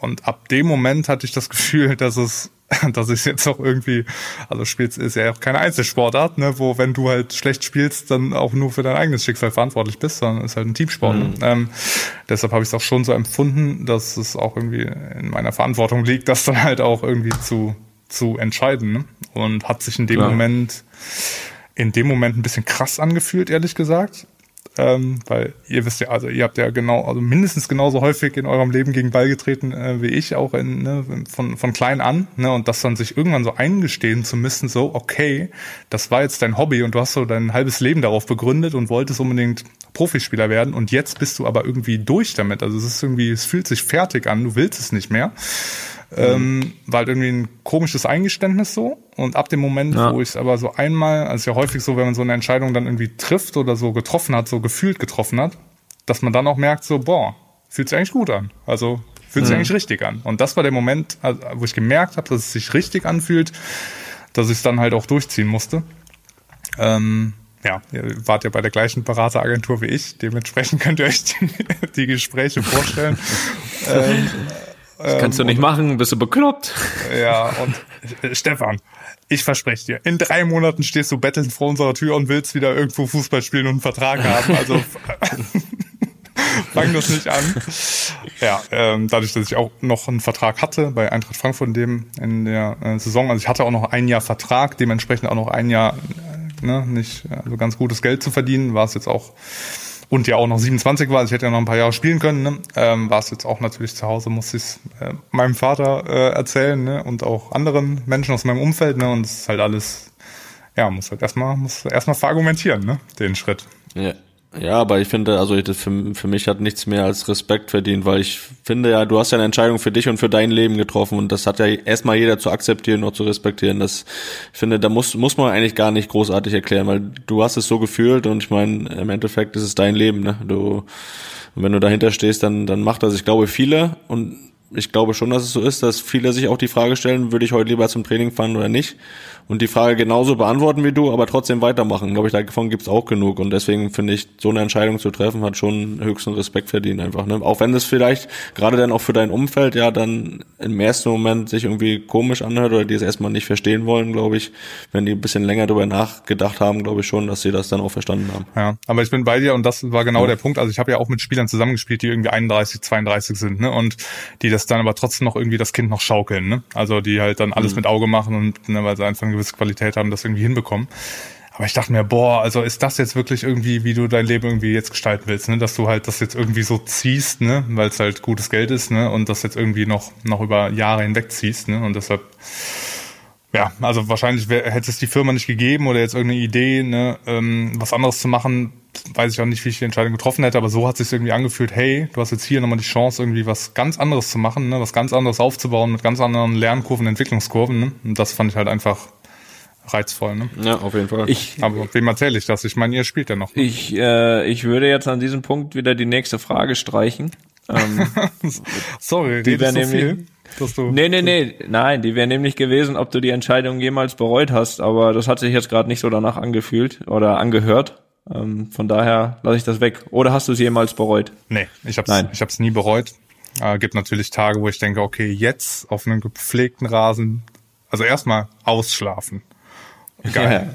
Und ab dem Moment hatte ich das Gefühl, dass es, dass ich jetzt auch irgendwie, also spielst ist ja auch keine Einzelsportart, ne, wo wenn du halt schlecht spielst, dann auch nur für dein eigenes Schicksal verantwortlich bist, sondern ist halt ein Teamsport. Mhm. Ähm, deshalb habe ich es auch schon so empfunden, dass es auch irgendwie in meiner Verantwortung liegt, das dann halt auch irgendwie zu zu entscheiden. Ne? Und hat sich in dem Klar. Moment in dem Moment ein bisschen krass angefühlt, ehrlich gesagt ähm, weil ihr wisst ja, also ihr habt ja genau, also mindestens genauso häufig in eurem Leben gegen Ball getreten äh, wie ich, auch in, ne, von, von klein an, ne, und das dann sich irgendwann so eingestehen zu müssen, so, okay, das war jetzt dein Hobby und du hast so dein halbes Leben darauf begründet und wolltest unbedingt Profispieler werden und jetzt bist du aber irgendwie durch damit. Also es ist irgendwie, es fühlt sich fertig an, du willst es nicht mehr. Ähm, war halt irgendwie ein komisches Eingeständnis so. Und ab dem Moment, ja. wo ich es aber so einmal, also ja häufig so, wenn man so eine Entscheidung dann irgendwie trifft oder so getroffen hat, so gefühlt getroffen hat, dass man dann auch merkt, so, boah, fühlt sich eigentlich gut an. Also fühlt sich mhm. eigentlich richtig an. Und das war der Moment, also, wo ich gemerkt habe, dass es sich richtig anfühlt, dass ich es dann halt auch durchziehen musste. Ähm, ja, ihr wart ja bei der gleichen Berateragentur wie ich, dementsprechend könnt ihr euch die, die Gespräche vorstellen. ähm, das kannst du nicht machen, bist du bekloppt. Ja, und äh, Stefan, ich verspreche dir, in drei Monaten stehst du bettelnd vor unserer Tür und willst wieder irgendwo Fußball spielen und einen Vertrag haben. Also fang das nicht an. Ja, ähm, dadurch, dass ich auch noch einen Vertrag hatte bei Eintracht Frankfurt in, dem, in der äh, Saison, also ich hatte auch noch ein Jahr Vertrag, dementsprechend auch noch ein Jahr äh, ne, nicht also ganz gutes Geld zu verdienen, war es jetzt auch und ja auch noch 27 war, also ich hätte ja noch ein paar Jahre spielen können, ne? ähm, war es jetzt auch natürlich zu Hause, musste ich es äh, meinem Vater äh, erzählen ne? und auch anderen Menschen aus meinem Umfeld ne? und es ist halt alles, ja, muss halt erstmal, muss erstmal verargumentieren, ne? den Schritt. Ja. Ja, aber ich finde, also für, für mich hat nichts mehr als Respekt verdient, weil ich finde ja, du hast ja eine Entscheidung für dich und für dein Leben getroffen und das hat ja erstmal jeder zu akzeptieren und zu respektieren. Das, ich finde, da muss, muss man eigentlich gar nicht großartig erklären, weil du hast es so gefühlt und ich meine, im Endeffekt ist es dein Leben, ne? Du, und wenn du dahinter stehst, dann, dann macht das, ich glaube, viele und ich glaube schon, dass es so ist, dass viele sich auch die Frage stellen, würde ich heute lieber zum Training fahren oder nicht? und die Frage genauso beantworten wie du, aber trotzdem weitermachen. Glaube ich, davon gibt's auch genug. Und deswegen finde ich, so eine Entscheidung zu treffen, hat schon höchsten Respekt verdient einfach. Ne? Auch wenn es vielleicht gerade dann auch für dein Umfeld ja dann im ersten Moment sich irgendwie komisch anhört oder die es erstmal nicht verstehen wollen, glaube ich, wenn die ein bisschen länger darüber nachgedacht haben, glaube ich schon, dass sie das dann auch verstanden haben. Ja, aber ich bin bei dir und das war genau ja. der Punkt. Also ich habe ja auch mit Spielern zusammengespielt, die irgendwie 31, 32 sind, ne? Und die das dann aber trotzdem noch irgendwie das Kind noch schaukeln, ne? Also die halt dann alles mhm. mit Auge machen und ne, weil sie einfach gewisse Qualität haben, das irgendwie hinbekommen. Aber ich dachte mir, boah, also ist das jetzt wirklich irgendwie, wie du dein Leben irgendwie jetzt gestalten willst, ne? Dass du halt das jetzt irgendwie so ziehst, ne? Weil es halt gutes Geld ist, ne? Und das jetzt irgendwie noch, noch über Jahre hinweg ziehst, ne? Und deshalb, ja, also wahrscheinlich wär, hätte es die Firma nicht gegeben oder jetzt irgendeine Idee, ne, ähm, was anderes zu machen, weiß ich auch nicht, wie ich die Entscheidung getroffen hätte, aber so hat es sich irgendwie angefühlt, hey, du hast jetzt hier nochmal die Chance, irgendwie was ganz anderes zu machen, ne, was ganz anderes aufzubauen, mit ganz anderen Lernkurven, Entwicklungskurven, ne? Und das fand ich halt einfach reizvoll, ne? Ja, auf jeden Fall. Ich, Aber wem erzähle ich das? Ich meine, ihr spielt ja noch. Ne? Ich, äh, ich würde jetzt an diesem Punkt wieder die nächste Frage streichen. Ähm, Sorry, die wäre so nämlich, viel, dass du, nee, nee, nee, nein, die wäre nämlich gewesen, ob du die Entscheidung jemals bereut hast, aber das hat sich jetzt gerade nicht so danach angefühlt oder angehört. Ähm, von daher lasse ich das weg. Oder hast du es jemals bereut? Nee, ich hab's, Nein. ich hab's nie bereut. Äh, gibt natürlich Tage, wo ich denke, okay, jetzt auf einem gepflegten Rasen, also erstmal ausschlafen. Geil. Ja.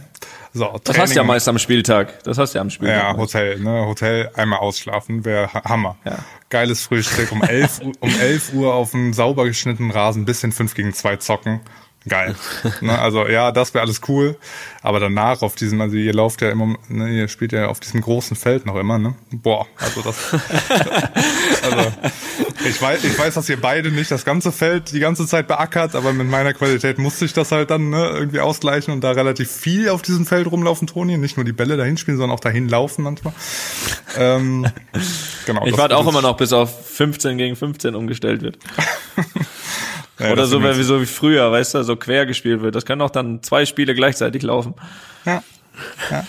So, Training. das hast du ja meist am Spieltag. Das hast du ja am Spieltag. Ja, Hotel, ne? Hotel, einmal ausschlafen, wäre Hammer. Ja. Geiles Frühstück, um 11, um 11 Uhr auf einem sauber geschnittenen Rasen, bisschen 5 gegen 2 zocken. Geil. ne, also ja, das wäre alles cool. Aber danach auf diesem, also ihr lauft ja immer, ne, ihr spielt ja auf diesem großen Feld noch immer, ne? Boah, also das. also ich weiß, ich weiß, dass ihr beide nicht das ganze Feld die ganze Zeit beackert, aber mit meiner Qualität musste ich das halt dann ne, irgendwie ausgleichen und da relativ viel auf diesem Feld rumlaufen, Toni. Nicht nur die Bälle dahin spielen, sondern auch dahin laufen manchmal. Ähm, genau. Ich warte auch immer noch, bis auf 15 gegen 15 umgestellt wird. Ja, Oder so wie, so wie früher, weißt du, so quer gespielt wird. Das können auch dann zwei Spiele gleichzeitig laufen. Ja. Ja.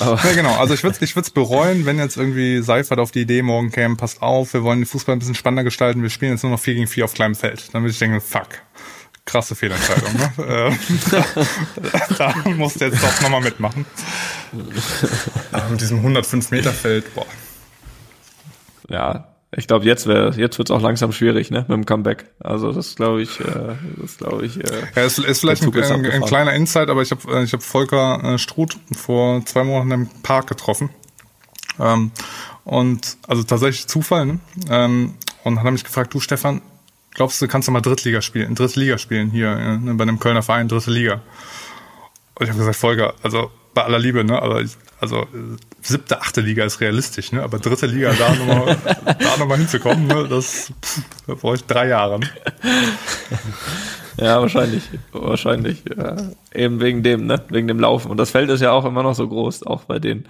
ja, genau. Also ich würde es ich würd's bereuen, wenn jetzt irgendwie Seifert auf die Idee morgen käme, passt auf, wir wollen den Fußball ein bisschen spannender gestalten, wir spielen jetzt nur noch 4 gegen 4 auf kleinem Feld. Dann würde ich denken, fuck, krasse Fehlentscheidung. Ne? da, da musst du jetzt doch nochmal mitmachen. Mit diesem 105 Meter Feld, boah. Ja, ich glaube, jetzt wäre, jetzt wird's auch langsam schwierig, ne, mit dem Comeback. Also das glaube ich, äh, das glaube ich. Äh, ja, es ist vielleicht ein, ein, ein, kleiner Insight, aber ich habe, äh, ich habe Volker äh, Struth vor zwei Monaten im Park getroffen. Ähm, und also tatsächlich Zufall, ne? Ähm, und hat er mich gefragt, du Stefan, glaubst du, kannst du mal Drittliga spielen, Dritte Liga spielen hier äh, ne, bei einem Kölner Verein, Dritte Liga? Und ich habe gesagt, Volker, also bei aller Liebe, ne? Aber ich, also siebte, achte Liga ist realistisch, ne? Aber dritte Liga da nochmal da noch mal hinzukommen, ne? Das pff, da brauche ich drei Jahre. Ne? Ja, wahrscheinlich. Wahrscheinlich. Ja. Eben wegen dem, ne? Wegen dem Laufen. Und das Feld ist ja auch immer noch so groß, auch bei denen.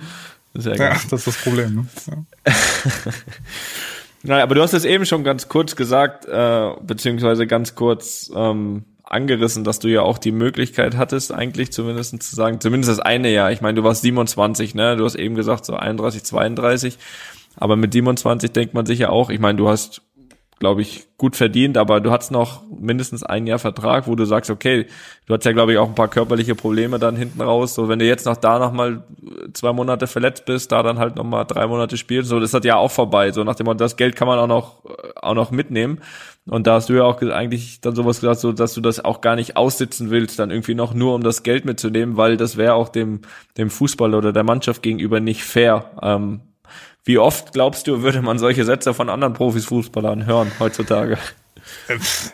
Das ja, ja, das ist das Problem, ne? Ja. naja, aber du hast es eben schon ganz kurz gesagt, äh, beziehungsweise ganz kurz ähm, angerissen, dass du ja auch die Möglichkeit hattest, eigentlich zumindest zu sagen, zumindest das eine Jahr. Ich meine, du warst 27, ne? Du hast eben gesagt, so 31, 32. Aber mit 27 denkt man sich ja auch, ich meine, du hast glaube ich, gut verdient, aber du hast noch mindestens ein Jahr Vertrag, wo du sagst, okay, du hast ja, glaube ich, auch ein paar körperliche Probleme dann hinten raus. So, wenn du jetzt noch da noch mal zwei Monate verletzt bist, da dann halt noch mal drei Monate spielst, so, das hat ja auch vorbei. So, nach dem Motto, das Geld kann man auch noch, auch noch mitnehmen. Und da hast du ja auch eigentlich dann sowas gesagt, so, dass du das auch gar nicht aussitzen willst, dann irgendwie noch nur um das Geld mitzunehmen, weil das wäre auch dem, dem Fußball oder der Mannschaft gegenüber nicht fair. Ähm, wie oft glaubst du, würde man solche Sätze von anderen Profis Fußballern hören heutzutage?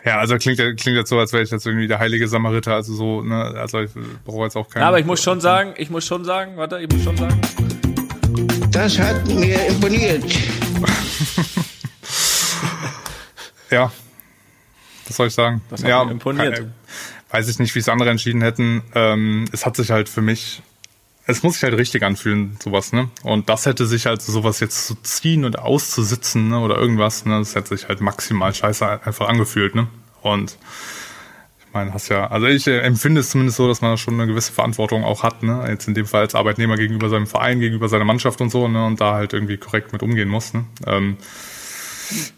Ja, also klingt, klingt jetzt so, als wäre ich jetzt irgendwie der heilige Samariter, also so, ne, also ich brauche jetzt auch keinen. Ja, aber ich muss schon sagen, ich muss schon sagen, warte, ich muss schon sagen. Das hat mir imponiert. ja, was soll ich sagen? Das hat ja, mir imponiert. Kann, weiß ich nicht, wie es andere entschieden hätten. Ähm, es hat sich halt für mich es muss sich halt richtig anfühlen, sowas, ne? Und das hätte sich halt sowas jetzt zu ziehen und auszusitzen, ne? Oder irgendwas, ne? Das hätte sich halt maximal scheiße einfach angefühlt, ne? Und ich meine, hast ja, also ich äh, empfinde es zumindest so, dass man schon eine gewisse Verantwortung auch hat, ne? Jetzt in dem Fall als Arbeitnehmer gegenüber seinem Verein, gegenüber seiner Mannschaft und so, ne? Und da halt irgendwie korrekt mit umgehen muss, ne? Ähm,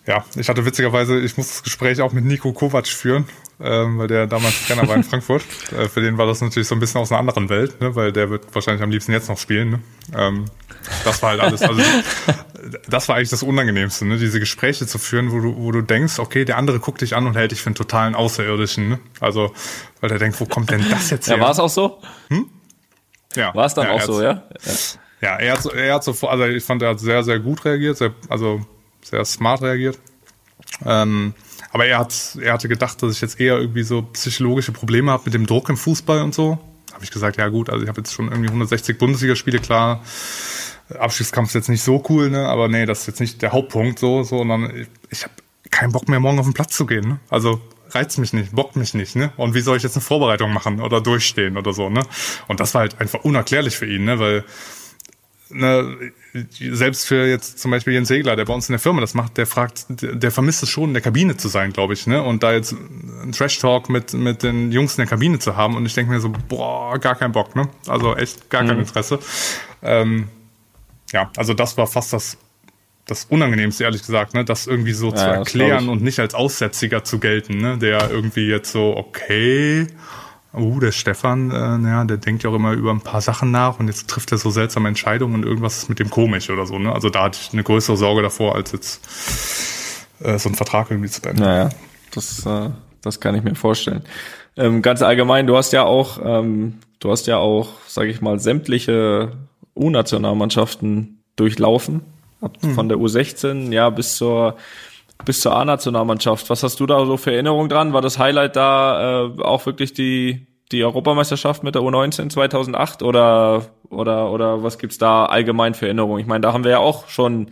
ja, ich hatte witzigerweise, ich muss das Gespräch auch mit Nico Kovac führen, ähm, weil der damals Trainer war in Frankfurt. Äh, für den war das natürlich so ein bisschen aus einer anderen Welt, ne, weil der wird wahrscheinlich am liebsten jetzt noch spielen. Ne? Ähm, das war halt alles. Also das war eigentlich das Unangenehmste, ne? diese Gespräche zu führen, wo du, wo du denkst, okay, der andere guckt dich an und hält dich für einen totalen Außerirdischen. Ne? Also, weil der denkt, wo kommt denn das jetzt her? Ja, war es auch so? Hm? Ja. War es dann ja, auch so, ja? ja? Ja, er hat, er hat so, also ich fand, er hat sehr, sehr gut reagiert, sehr, also sehr smart reagiert. Ähm, aber er hat, er hatte gedacht, dass ich jetzt eher irgendwie so psychologische Probleme habe mit dem Druck im Fußball und so. Habe ich gesagt, ja gut, also ich habe jetzt schon irgendwie 160 Bundesligaspiele, klar. Abstiegskampf ist jetzt nicht so cool, ne? Aber nee, das ist jetzt nicht der Hauptpunkt so, sondern ich, ich habe keinen Bock mehr, morgen auf den Platz zu gehen. Ne? Also reizt mich nicht, bockt mich nicht, ne? Und wie soll ich jetzt eine Vorbereitung machen oder durchstehen oder so, ne? Und das war halt einfach unerklärlich für ihn, ne? Weil ne, selbst für jetzt zum Beispiel Jens Segler, der bei uns in der Firma das macht, der fragt, der, vermisst es schon, in der Kabine zu sein, glaube ich, ne? Und da jetzt ein Trash-Talk mit, mit den Jungs in der Kabine zu haben und ich denke mir so, boah, gar kein Bock, ne? Also echt gar kein mhm. Interesse. Ähm, ja, also das war fast das das Unangenehmste, ehrlich gesagt, ne, das irgendwie so ja, zu erklären und nicht als Aussätziger zu gelten, ne, der irgendwie jetzt so, okay, uh, der Stefan, äh, ja, der denkt ja auch immer über ein paar Sachen nach und jetzt trifft er so seltsame Entscheidungen und irgendwas ist mit dem komisch oder so. Ne? Also da hatte ich eine größere Sorge davor, als jetzt äh, so einen Vertrag irgendwie zu beenden. Naja, das, äh, das kann ich mir vorstellen. Ähm, ganz allgemein, du hast ja auch, ähm, du hast ja auch, sage ich mal, sämtliche U-Nationalmannschaften durchlaufen, hm. von der U16 ja bis zur bis zur A-Nationalmannschaft. Was hast du da so für Erinnerungen dran? War das Highlight da äh, auch wirklich die die Europameisterschaft mit der U19 2008 oder oder oder was gibt's da allgemein für Erinnerungen? Ich meine, da haben wir ja auch schon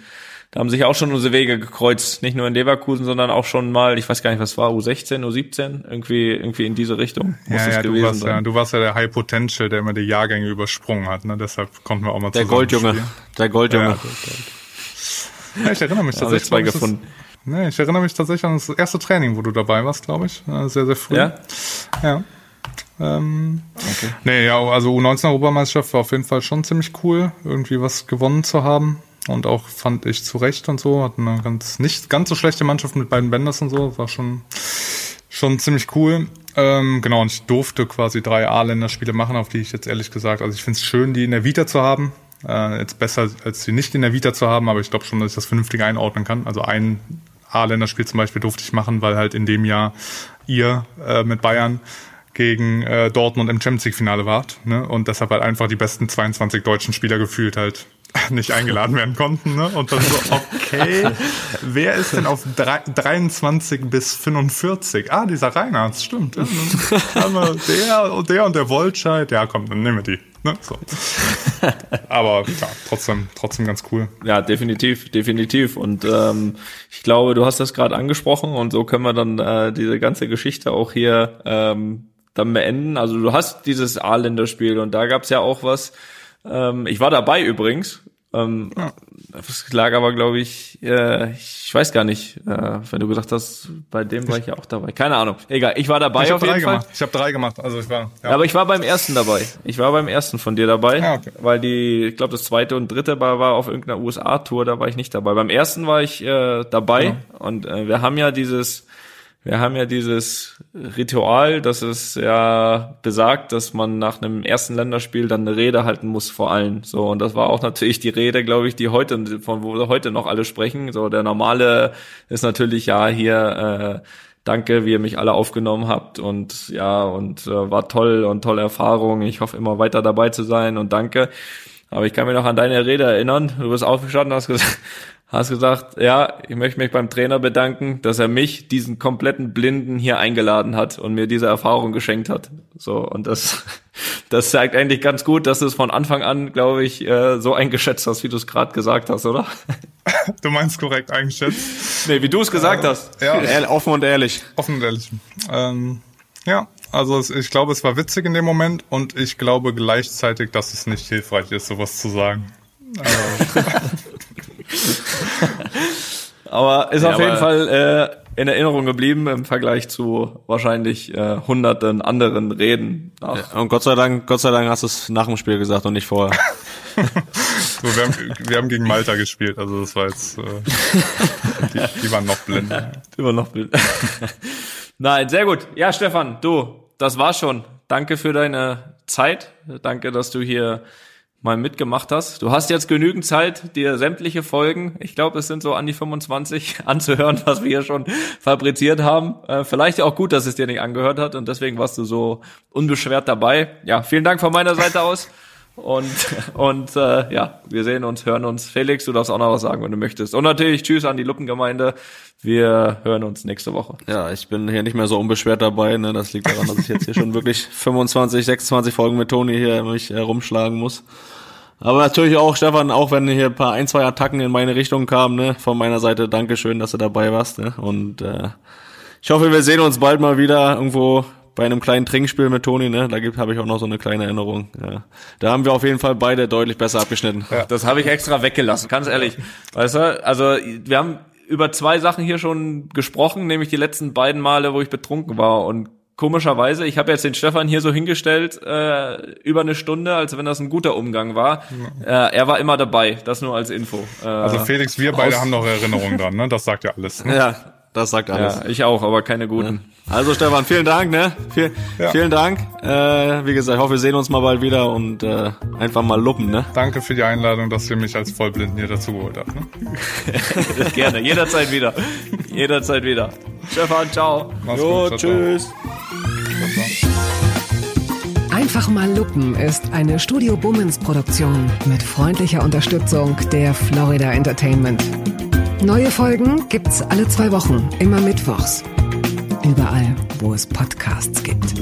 da haben sich auch schon unsere Wege gekreuzt, nicht nur in Leverkusen, sondern auch schon mal, ich weiß gar nicht, was war, U16, U17, irgendwie, irgendwie in diese Richtung. Muss ja, ja, du warst sein. ja, du warst ja der High Potential, der immer die Jahrgänge übersprungen hat, ne? Deshalb konnten wir auch mal Der Goldjunge, der Goldjunge. Ja. ja. ich erinnere mich tatsächlich. Zwei gefunden. Nee, ich erinnere mich tatsächlich an das erste Training, wo du dabei warst, glaube ich. Sehr, sehr früh. Ja? Ja. Ähm, okay. Nee, ja, also U19-Europameisterschaft war auf jeden Fall schon ziemlich cool, irgendwie was gewonnen zu haben und auch fand ich zu Recht und so. Hatten eine ganz, nicht ganz so schlechte Mannschaft mit beiden Bänders und so. War schon, schon ziemlich cool. Ähm, genau, und ich durfte quasi drei A-Länderspiele machen, auf die ich jetzt ehrlich gesagt, also ich finde es schön, die in der Vita zu haben. Äh, jetzt besser, als sie nicht in der Vita zu haben, aber ich glaube schon, dass ich das vernünftig einordnen kann. Also ein A-Länderspiel zum Beispiel durfte ich machen, weil halt in dem Jahr ihr äh, mit Bayern gegen äh, Dortmund im Champions League Finale wart. Ne? Und deshalb halt einfach die besten 22 deutschen Spieler gefühlt halt nicht eingeladen werden konnten. Ne? Und dann so, okay, wer ist denn auf drei, 23 bis 45? Ah, dieser Reinhardt, stimmt. Ja. der und der und der Wollscheid. Ja, komm, dann nehmen wir die. Ne? So. Aber ja, trotzdem, trotzdem ganz cool. Ja, definitiv, definitiv. Und ähm, ich glaube, du hast das gerade angesprochen und so können wir dann äh, diese ganze Geschichte auch hier ähm, dann beenden. Also du hast dieses A-Länderspiel und da gab's ja auch was, ähm, ich war dabei übrigens. Ähm, ja. Das lag aber, glaube ich, äh, ich weiß gar nicht, äh, wenn du gesagt hast, bei dem war ich ja auch dabei. Keine Ahnung. Egal, ich war dabei ich auf jeden Fall. Gemacht. Ich habe drei gemacht, also ich war. Ja. Aber ich war beim ersten dabei. Ich war beim ersten von dir dabei, ja, okay. weil die, ich glaube, das zweite und dritte war, war auf irgendeiner USA-Tour, da war ich nicht dabei. Beim ersten war ich äh, dabei ja. und äh, wir haben ja dieses wir haben ja dieses Ritual, dass es ja besagt, dass man nach einem ersten Länderspiel dann eine Rede halten muss vor allen. So, und das war auch natürlich die Rede, glaube ich, die heute, von wo heute noch alle sprechen. So, der normale ist natürlich ja hier, äh, danke, wie ihr mich alle aufgenommen habt und ja, und äh, war toll und tolle Erfahrung. Ich hoffe immer weiter dabei zu sein und danke. Aber ich kann mich noch an deine Rede erinnern. Du bist aufgestanden hast gesagt, hast gesagt, ja, ich möchte mich beim Trainer bedanken, dass er mich, diesen kompletten Blinden, hier eingeladen hat und mir diese Erfahrung geschenkt hat. So, und das, das zeigt eigentlich ganz gut, dass du es von Anfang an, glaube ich, äh, so eingeschätzt hast, wie du es gerade gesagt hast, oder? Du meinst korrekt eingeschätzt. Nee, wie du es gesagt äh, hast. Ja. Offen und ehrlich. Offen und ehrlich. Ähm, ja, also es, ich glaube, es war witzig in dem Moment und ich glaube gleichzeitig, dass es nicht hilfreich ist, sowas zu sagen. Also, aber ist ja, auf jeden Fall äh, in Erinnerung geblieben im Vergleich zu wahrscheinlich äh, hunderten anderen Reden. Ja, und Gott sei Dank, Gott sei Dank hast du es nach dem Spiel gesagt und nicht vorher. so, wir, haben, wir haben gegen Malta gespielt, also das war jetzt, äh, die, die waren noch blind. Die waren noch blind. Nein, sehr gut. Ja, Stefan, du, das war schon. Danke für deine Zeit. Danke, dass du hier mal mitgemacht hast. Du hast jetzt genügend Zeit, dir sämtliche Folgen, ich glaube, es sind so an die 25, anzuhören, was wir hier schon fabriziert haben. Äh, vielleicht auch gut, dass es dir nicht angehört hat und deswegen warst du so unbeschwert dabei. Ja, vielen Dank von meiner Seite aus. Und, und äh, ja, wir sehen uns, hören uns. Felix, du darfst auch noch was sagen, wenn du möchtest. Und natürlich Tschüss an die Luppengemeinde. Wir hören uns nächste Woche. Ja, ich bin hier nicht mehr so unbeschwert dabei. Ne? Das liegt daran, dass ich jetzt hier schon wirklich 25, 26 Folgen mit Toni hier mich herumschlagen muss. Aber natürlich auch, Stefan, auch wenn hier ein paar ein, zwei Attacken in meine Richtung kamen, ne, von meiner Seite, Dankeschön, dass du dabei warst. Ne? Und äh, ich hoffe, wir sehen uns bald mal wieder irgendwo bei einem kleinen Trinkspiel mit Toni, ne? Da gibt habe ich auch noch so eine kleine Erinnerung. Ja. Da haben wir auf jeden Fall beide deutlich besser abgeschnitten. Ja, das habe ich extra weggelassen, ganz ehrlich. Weißt du, also wir haben über zwei Sachen hier schon gesprochen, nämlich die letzten beiden Male, wo ich betrunken war und komischerweise, ich habe jetzt den Stefan hier so hingestellt, äh, über eine Stunde, als wenn das ein guter Umgang war. Ja. Äh, er war immer dabei, das nur als Info. Äh, also Felix, wir beide haben noch Erinnerungen dran, ne? Das sagt ja alles. Ne? Ja, das sagt alles. Ja, ich auch, aber keine guten. Ja. Also Stefan, vielen Dank, ne? Viel, ja. Vielen Dank. Äh, wie gesagt, ich hoffe, wir sehen uns mal bald wieder und äh, einfach mal luppen, ne? Danke für die Einladung, dass ihr mich als Vollblinden hier dazu geholt habt. Ne? Gerne, jederzeit wieder. jederzeit wieder. Stefan, ciao. Mach's jo, gut, tschüss. Einfach mal lupen ist eine Studio Bummens Produktion mit freundlicher Unterstützung der Florida Entertainment. Neue Folgen gibt's alle zwei Wochen, immer mittwochs. Überall, wo es Podcasts gibt.